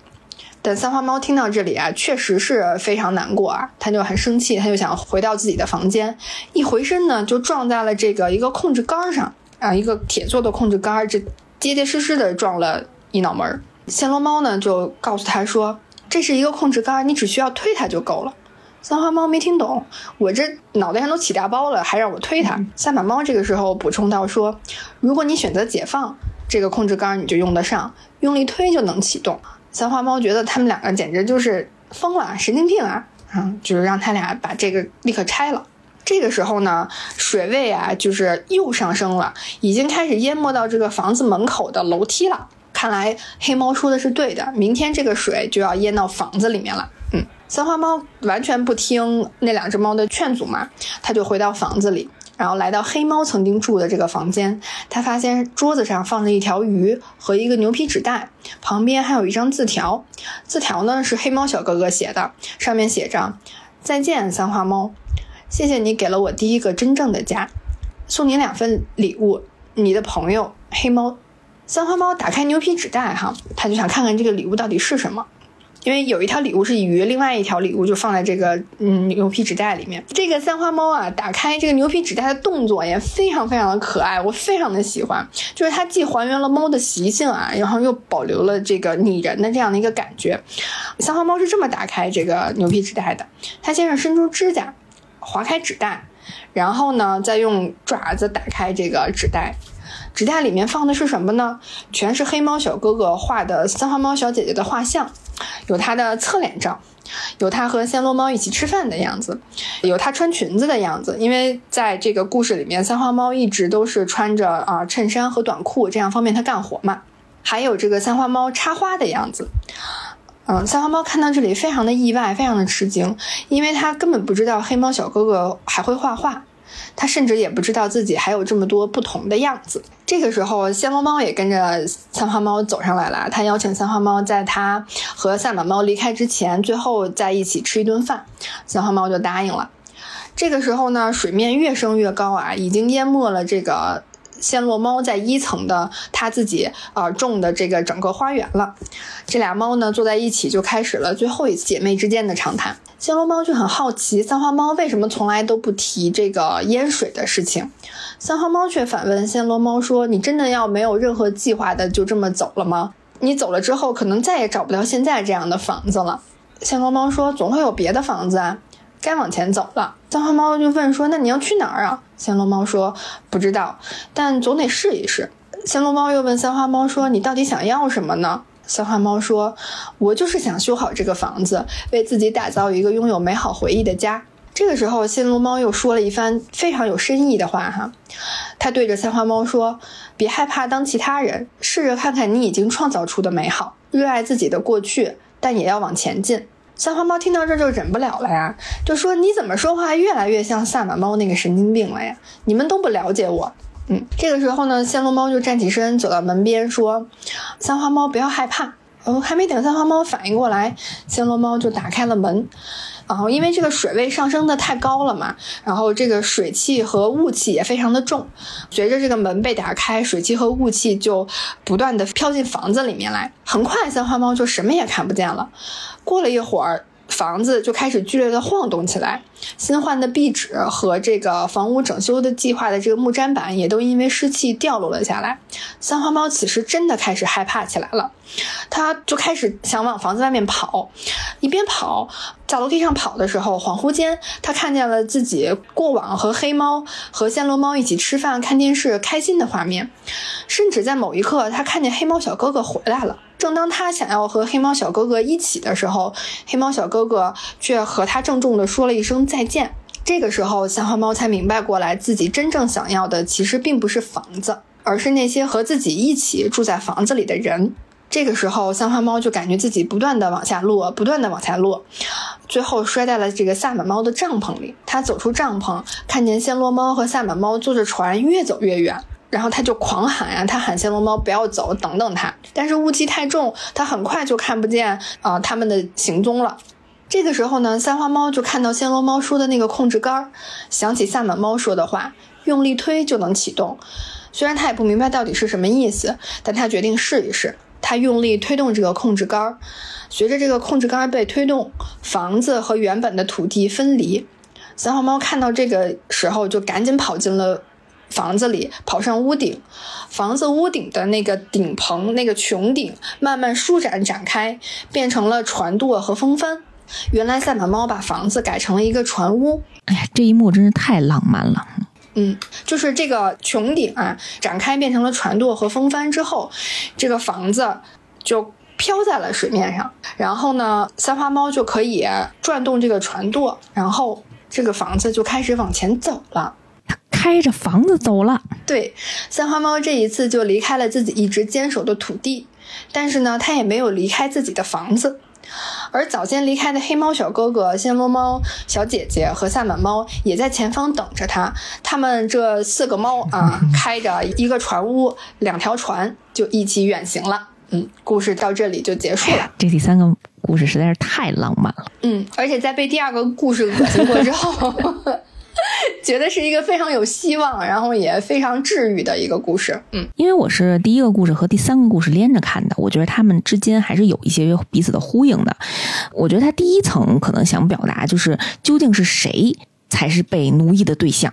但三花猫听到这里啊，确实是非常难过啊，他就很生气，他就想回到自己的房间，一回身呢，就撞在了这个一个控制杆上。啊，一个铁做的控制杆，这结结实实的撞了一脑门。暹罗猫呢，就告诉他说：“这是一个控制杆，你只需要推它就够了。”三花猫没听懂，我这脑袋上都起大包了，还让我推它。三把猫这个时候补充到说：“如果你选择解放这个控制杆，你就用得上，用力推就能启动。”三花猫觉得他们两个简直就是疯了，神经病啊！啊，就是让他俩把这个立刻拆了。这个时候呢，水位啊，就是又上升了，已经开始淹没到这个房子门口的楼梯了。看来黑猫说的是对的，明天这个水就要淹到房子里面了。嗯，三花猫完全不听那两只猫的劝阻嘛，它就回到房子里，然后来到黑猫曾经住的这个房间，他发现桌子上放着一条鱼和一个牛皮纸袋，旁边还有一张字条。字条呢是黑猫小哥哥写的，上面写着：“再见，三花猫，谢谢你给了我第一个真正的家，送你两份礼物，你的朋友黑猫。”三花猫打开牛皮纸袋，哈，他就想看看这个礼物到底是什么。因为有一条礼物是鱼，另外一条礼物就放在这个嗯牛皮纸袋里面。这个三花猫啊，打开这个牛皮纸袋的动作也非常非常的可爱，我非常的喜欢。就是它既还原了猫的习性啊，然后又保留了这个拟人的这样的一个感觉。三花猫是这么打开这个牛皮纸袋的：它先是伸出指甲划开纸袋，然后呢再用爪子打开这个纸袋。纸袋里面放的是什么呢？全是黑猫小哥哥画的三花猫小姐姐的画像。有他的侧脸照，有他和暹罗猫一起吃饭的样子，有他穿裙子的样子。因为在这个故事里面，三花猫一直都是穿着啊衬衫和短裤，这样方便它干活嘛。还有这个三花猫插花的样子。嗯，三花猫看到这里非常的意外，非常的吃惊，因为他根本不知道黑猫小哥哥还会画画。他甚至也不知道自己还有这么多不同的样子。这个时候，暹罗猫也跟着三花猫走上来了。他邀请三花猫在他和萨满猫离开之前，最后在一起吃一顿饭。三花猫就答应了。这个时候呢，水面越升越高啊，已经淹没了这个。暹罗猫在一层的它自己啊种的这个整个花园了，这俩猫呢坐在一起就开始了最后一次姐妹之间的长谈。暹罗猫就很好奇三花猫为什么从来都不提这个淹水的事情，三花猫却反问暹罗猫说：“你真的要没有任何计划的就这么走了吗？你走了之后可能再也找不到现在这样的房子了。”暹罗猫说：“总会有别的房子啊。”该往前走了，三花猫就问说：“那你要去哪儿啊？”暹罗猫说：“不知道，但总得试一试。”暹罗猫又问三花猫说：“你到底想要什么呢？”三花猫说：“我就是想修好这个房子，为自己打造一个拥有美好回忆的家。”这个时候，暹罗猫又说了一番非常有深意的话，哈，他对着三花猫说：“别害怕当其他人，试着看看你已经创造出的美好，热爱自己的过去，但也要往前进。”三花猫听到这就忍不了了呀，就说：“你怎么说话越来越像萨满猫那个神经病了呀？你们都不了解我。”嗯，这个时候呢，暹罗猫就站起身走到门边说：“三花猫不要害怕。”哦，还没等三花猫反应过来，暹罗猫就打开了门。然后因为这个水位上升的太高了嘛，然后这个水汽和雾气也非常的重，随着这个门被打开，水汽和雾气就不断的飘进房子里面来。很快，三花猫就什么也看不见了。过了一会儿。房子就开始剧烈的晃动起来，新换的壁纸和这个房屋整修的计划的这个木砧板也都因为湿气掉落了下来。三花猫此时真的开始害怕起来了，它就开始想往房子外面跑，一边跑，在楼梯上跑的时候，恍惚间它看见了自己过往和黑猫和暹罗猫一起吃饭、看电视、开心的画面，甚至在某一刻，它看见黑猫小哥哥回来了。正当他想要和黑猫小哥哥一起的时候，黑猫小哥哥却和他郑重地说了一声再见。这个时候，三花猫才明白过来，自己真正想要的其实并不是房子，而是那些和自己一起住在房子里的人。这个时候，三花猫就感觉自己不断的往下落，不断的往下落，最后摔在了这个萨满猫的帐篷里。他走出帐篷，看见暹罗猫和萨满猫坐着船越走越远。然后他就狂喊呀，他喊暹罗猫不要走，等等他。但是雾气太重，他很快就看不见啊他们的行踪了。这个时候呢，三花猫就看到暹罗猫说的那个控制杆，想起萨满猫说的话，用力推就能启动。虽然他也不明白到底是什么意思，但他决定试一试。他用力推动这个控制杆，随着这个控制杆被推动，房子和原本的土地分离。三花猫看到这个时候，就赶紧跑进了。房子里跑上屋顶，房子屋顶的那个顶棚，那个穹顶慢慢舒展展开，变成了船舵和风帆。原来赛马猫把房子改成了一个船屋。哎呀，这一幕真是太浪漫了。嗯，就是这个穹顶啊，展开变成了船舵和风帆之后，这个房子就飘在了水面上。然后呢，三花猫就可以转动这个船舵，然后这个房子就开始往前走了。它开着房子走了，对，三花猫这一次就离开了自己一直坚守的土地，但是呢，它也没有离开自己的房子。而早先离开的黑猫小哥哥、暹罗猫小姐姐和萨满猫也在前方等着他。他们这四个猫啊，开着一个船屋，两条船就一起远行了。嗯，故事到这里就结束了。这第三个故事实在是太浪漫了。嗯，而且在被第二个故事恶心过之后。觉得是一个非常有希望，然后也非常治愈的一个故事。嗯，因为我是第一个故事和第三个故事连着看的，我觉得他们之间还是有一些彼此的呼应的。我觉得他第一层可能想表达就是究竟是谁才是被奴役的对象，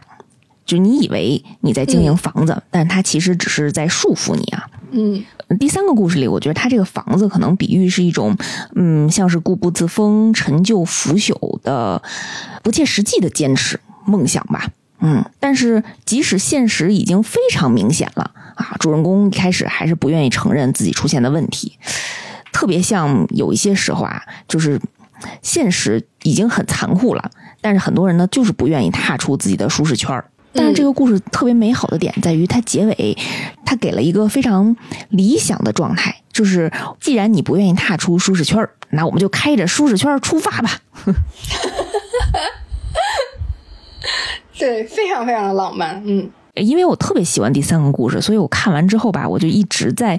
就你以为你在经营房子，但他其实只是在束缚你啊。嗯，第三个故事里，我觉得他这个房子可能比喻是一种，嗯，像是固步自封、陈旧腐朽的、不切实际的坚持。梦想吧，嗯，但是即使现实已经非常明显了啊，主人公一开始还是不愿意承认自己出现的问题，特别像有一些时候啊，就是现实已经很残酷了，但是很多人呢就是不愿意踏出自己的舒适圈儿。但是这个故事特别美好的点在于，它结尾它给了一个非常理想的状态，就是既然你不愿意踏出舒适圈儿，那我们就开着舒适圈出发吧。对，非常非常的浪漫，嗯。因为我特别喜欢第三个故事，所以我看完之后吧，我就一直在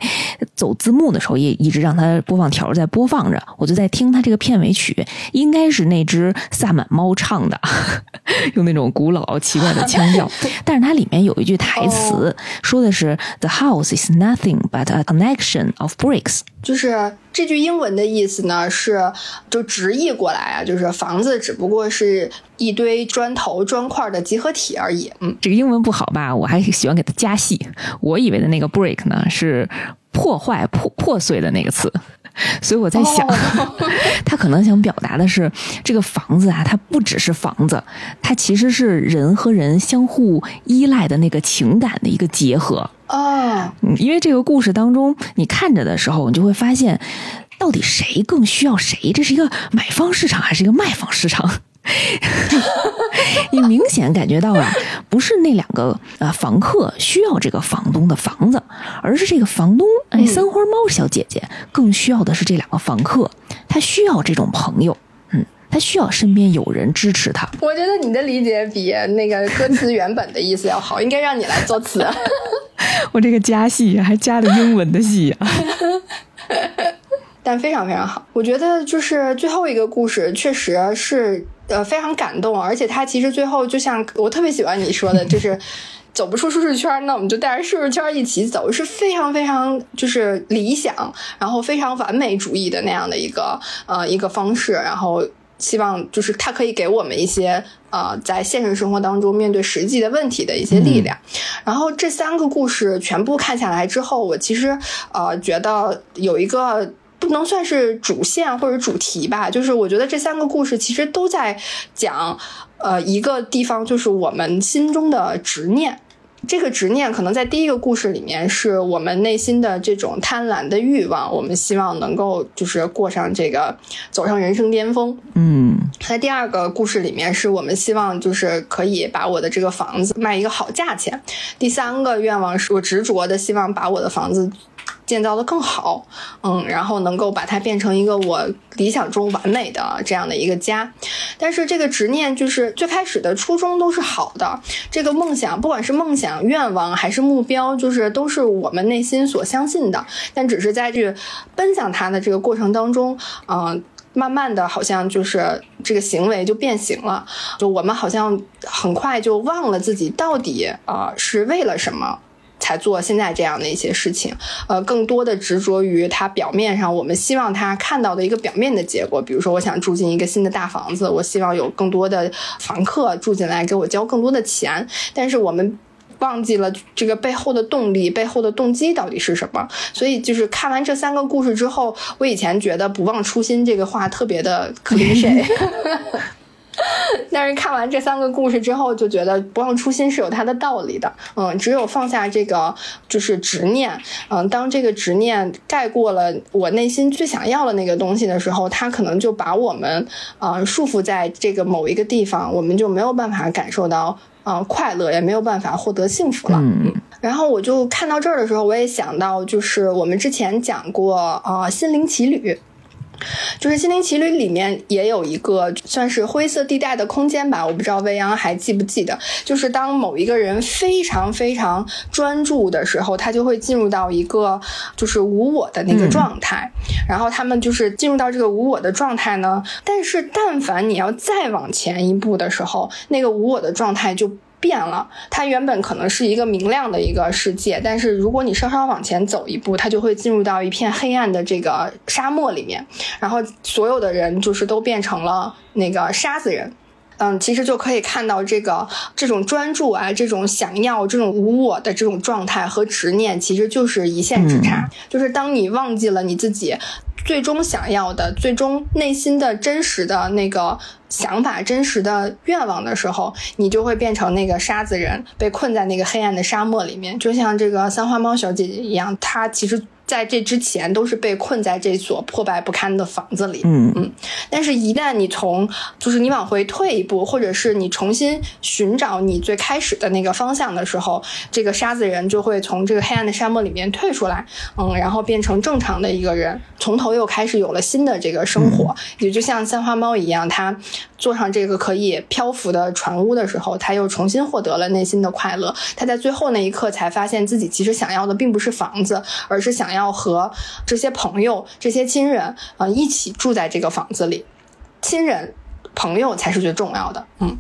走字幕的时候，也一直让它播放条在播放着，我就在听它这个片尾曲，应该是那只萨满猫唱的，用那种古老奇怪的腔调。但是它里面有一句台词，说的是 “The house is nothing but a connection of bricks”，就是这句英文的意思呢，是就直译过来啊，就是房子只不过是一堆砖头砖块的集合体而已。嗯，这个英文不好吧？啊，我还喜欢给它加戏。我以为的那个 break 呢是破坏、破破碎的那个词，所以我在想，他可能想表达的是这个房子啊，它不只是房子，它其实是人和人相互依赖的那个情感的一个结合啊。因为这个故事当中，你看着的时候，你就会发现，到底谁更需要谁？这是一个买方市场还是一个卖方市场？你明显感觉到啊，不是那两个呃房客需要这个房东的房子，而是这个房东哎三花猫小姐姐更需要的是这两个房客，她需要这种朋友，嗯，他需要身边有人支持他。我觉得你的理解比那个歌词原本的意思要好，应该让你来作词。我这个加戏还加了英文的戏啊。但非常非常好，我觉得就是最后一个故事确实是呃非常感动，而且它其实最后就像我特别喜欢你说的，就是 走不出舒适圈，那我们就带着舒适圈一起走，是非常非常就是理想，然后非常完美主义的那样的一个呃一个方式，然后希望就是它可以给我们一些呃在现实生活当中面对实际的问题的一些力量。然后这三个故事全部看下来之后，我其实呃觉得有一个。不能算是主线或者主题吧，就是我觉得这三个故事其实都在讲，呃，一个地方就是我们心中的执念。这个执念可能在第一个故事里面是我们内心的这种贪婪的欲望，我们希望能够就是过上这个走上人生巅峰。嗯，在第二个故事里面是我们希望就是可以把我的这个房子卖一个好价钱。第三个愿望是我执着的希望把我的房子。建造的更好，嗯，然后能够把它变成一个我理想中完美的这样的一个家。但是这个执念就是最开始的初衷都是好的，这个梦想不管是梦想、愿望还是目标，就是都是我们内心所相信的。但只是在这奔向它的这个过程当中，嗯，慢慢的好像就是这个行为就变形了，就我们好像很快就忘了自己到底啊是为了什么。才做现在这样的一些事情，呃，更多的执着于它表面上我们希望他看到的一个表面的结果。比如说，我想住进一个新的大房子，我希望有更多的房客住进来，给我交更多的钱。但是我们忘记了这个背后的动力，背后的动机到底是什么？所以，就是看完这三个故事之后，我以前觉得“不忘初心”这个话特别的 cliche。但是看完这三个故事之后，就觉得不忘初心是有它的道理的。嗯，只有放下这个就是执念，嗯，当这个执念盖过了我内心最想要的那个东西的时候，它可能就把我们啊束缚在这个某一个地方，我们就没有办法感受到啊快乐，也没有办法获得幸福了。嗯，然后我就看到这儿的时候，我也想到，就是我们之前讲过啊心灵奇旅。就是《心灵奇旅》里面也有一个算是灰色地带的空间吧，我不知道未央还记不记得，就是当某一个人非常非常专注的时候，他就会进入到一个就是无我的那个状态，然后他们就是进入到这个无我的状态呢，但是但凡你要再往前一步的时候，那个无我的状态就。变了，它原本可能是一个明亮的一个世界，但是如果你稍稍往前走一步，它就会进入到一片黑暗的这个沙漠里面，然后所有的人就是都变成了那个沙子人。嗯，其实就可以看到这个这种专注啊，这种想要、这种无我的这种状态和执念，其实就是一线之差。就是当你忘记了你自己最终想要的、最终内心的真实的那个。想法真实的愿望的时候，你就会变成那个沙子人，被困在那个黑暗的沙漠里面，就像这个三花猫小姐姐一样，她其实。在这之前都是被困在这所破败不堪的房子里，嗯。嗯，但是，一旦你从就是你往回退一步，或者是你重新寻找你最开始的那个方向的时候，这个沙子人就会从这个黑暗的沙漠里面退出来，嗯，然后变成正常的一个人，从头又开始有了新的这个生活，也就像三花猫一样，它坐上这个可以漂浮的船屋的时候，它又重新获得了内心的快乐，它在最后那一刻才发现自己其实想要的并不是房子，而是想。要和这些朋友、这些亲人啊一起住在这个房子里，亲人、朋友才是最重要的。嗯。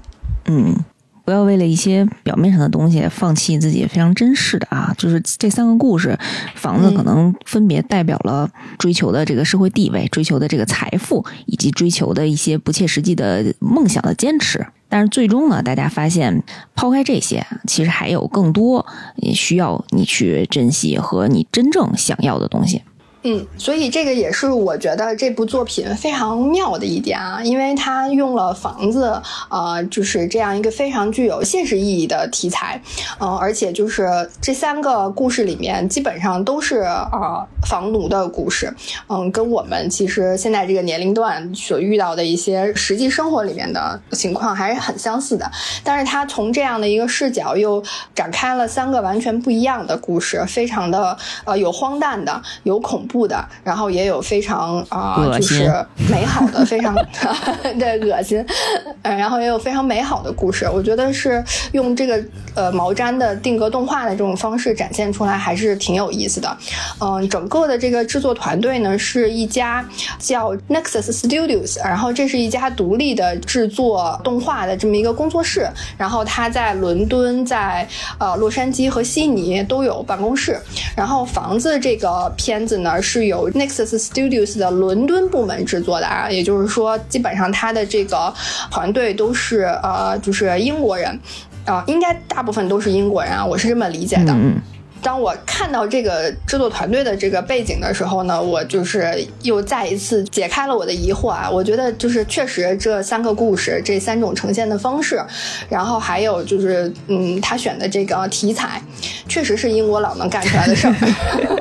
嗯，不要为了一些表面上的东西放弃自己非常珍视的啊！就是这三个故事，房子可能分别代表了追求的这个社会地位、追求的这个财富，以及追求的一些不切实际的梦想的坚持。但是最终呢，大家发现，抛开这些，其实还有更多需要你去珍惜和你真正想要的东西。嗯，所以这个也是我觉得这部作品非常妙的一点啊，因为它用了房子，呃，就是这样一个非常具有现实意义的题材，嗯，而且就是这三个故事里面基本上都是啊房奴的故事，嗯，跟我们其实现在这个年龄段所遇到的一些实际生活里面的情况还是很相似的，但是它从这样的一个视角又展开了三个完全不一样的故事，非常的呃有荒诞的，有恐怖。不的，然后也有非常啊，就是美好的，非常 对恶心，然后也有非常美好的故事。我觉得是用这个呃毛毡的定格动画的这种方式展现出来，还是挺有意思的。嗯，整个的这个制作团队呢，是一家叫 Nexus Studios，然后这是一家独立的制作动画的这么一个工作室。然后它在伦敦、在呃洛杉矶和悉尼都有办公室。然后房子这个片子呢。是由 Nexus Studios 的伦敦部门制作的啊，也就是说，基本上它的这个团队都是呃，就是英国人，啊，应该大部分都是英国人啊，我是这么理解的。当我看到这个制作团队的这个背景的时候呢，我就是又再一次解开了我的疑惑啊！我觉得就是确实这三个故事，这三种呈现的方式，然后还有就是，嗯，他选的这个题材，确实是英国佬能干出来的事儿，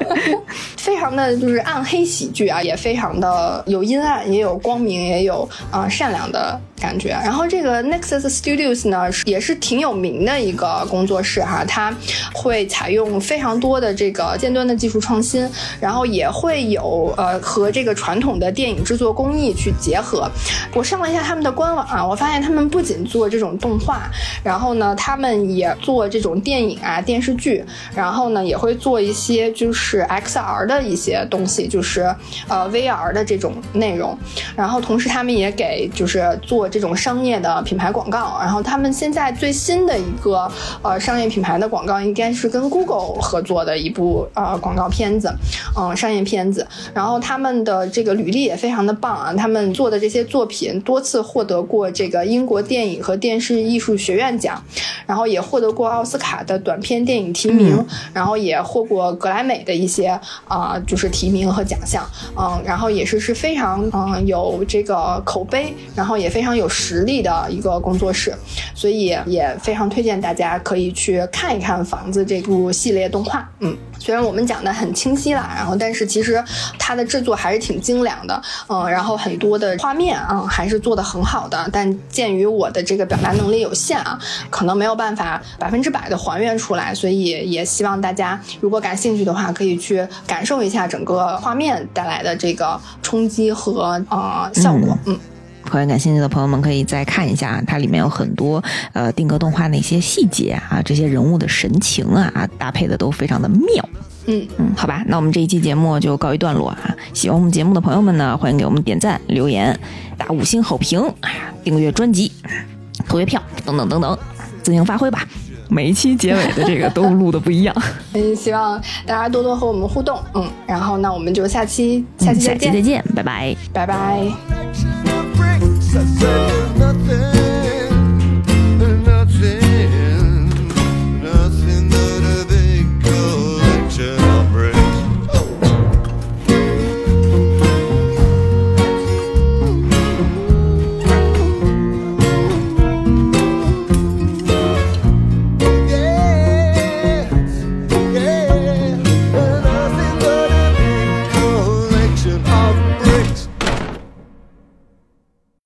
非常的就是暗黑喜剧啊，也非常的有阴暗，也有光明，也有啊善良的。感觉，然后这个 Nexus Studios 呢，也是挺有名的一个工作室哈，它会采用非常多的这个尖端的技术创新，然后也会有呃和这个传统的电影制作工艺去结合。我上了一下他们的官网啊，我发现他们不仅做这种动画，然后呢，他们也做这种电影啊电视剧，然后呢也会做一些就是 XR 的一些东西，就是呃 VR 的这种内容，然后同时他们也给就是做。这种商业的品牌广告，然后他们现在最新的一个呃商业品牌的广告，应该是跟 Google 合作的一部呃广告片子，嗯，商业片子。然后他们的这个履历也非常的棒啊，他们做的这些作品多次获得过这个英国电影和电视艺术学院奖，然后也获得过奥斯卡的短片电影提名，然后也获过格莱美的一些啊就是提名和奖项，嗯，然后也是是非常嗯有这个口碑，然后也非常有。有实力的一个工作室，所以也非常推荐大家可以去看一看《房子》这部系列动画。嗯。虽然我们讲的很清晰啦，然后但是其实它的制作还是挺精良的，嗯，然后很多的画面啊还是做的很好的，但鉴于我的这个表达能力有限啊，可能没有办法百分之百的还原出来，所以也希望大家如果感兴趣的话，可以去感受一下整个画面带来的这个冲击和呃效果，嗯。考研感兴趣的朋友们可以再看一下，它里面有很多呃定格动画的一些细节啊，这些人物的神情啊，搭配的都非常的妙。嗯嗯，好吧，那我们这一期节目就告一段落啊。喜欢我们节目的朋友们呢，欢迎给我们点赞、留言、打五星好评、订阅专辑、投月票等等等等，自行发挥吧。每一期结尾的这个都录的不一样。嗯，希望大家多多和我们互动。嗯，然后那我们就下期下期再见，再见，拜拜，拜拜。I said nothing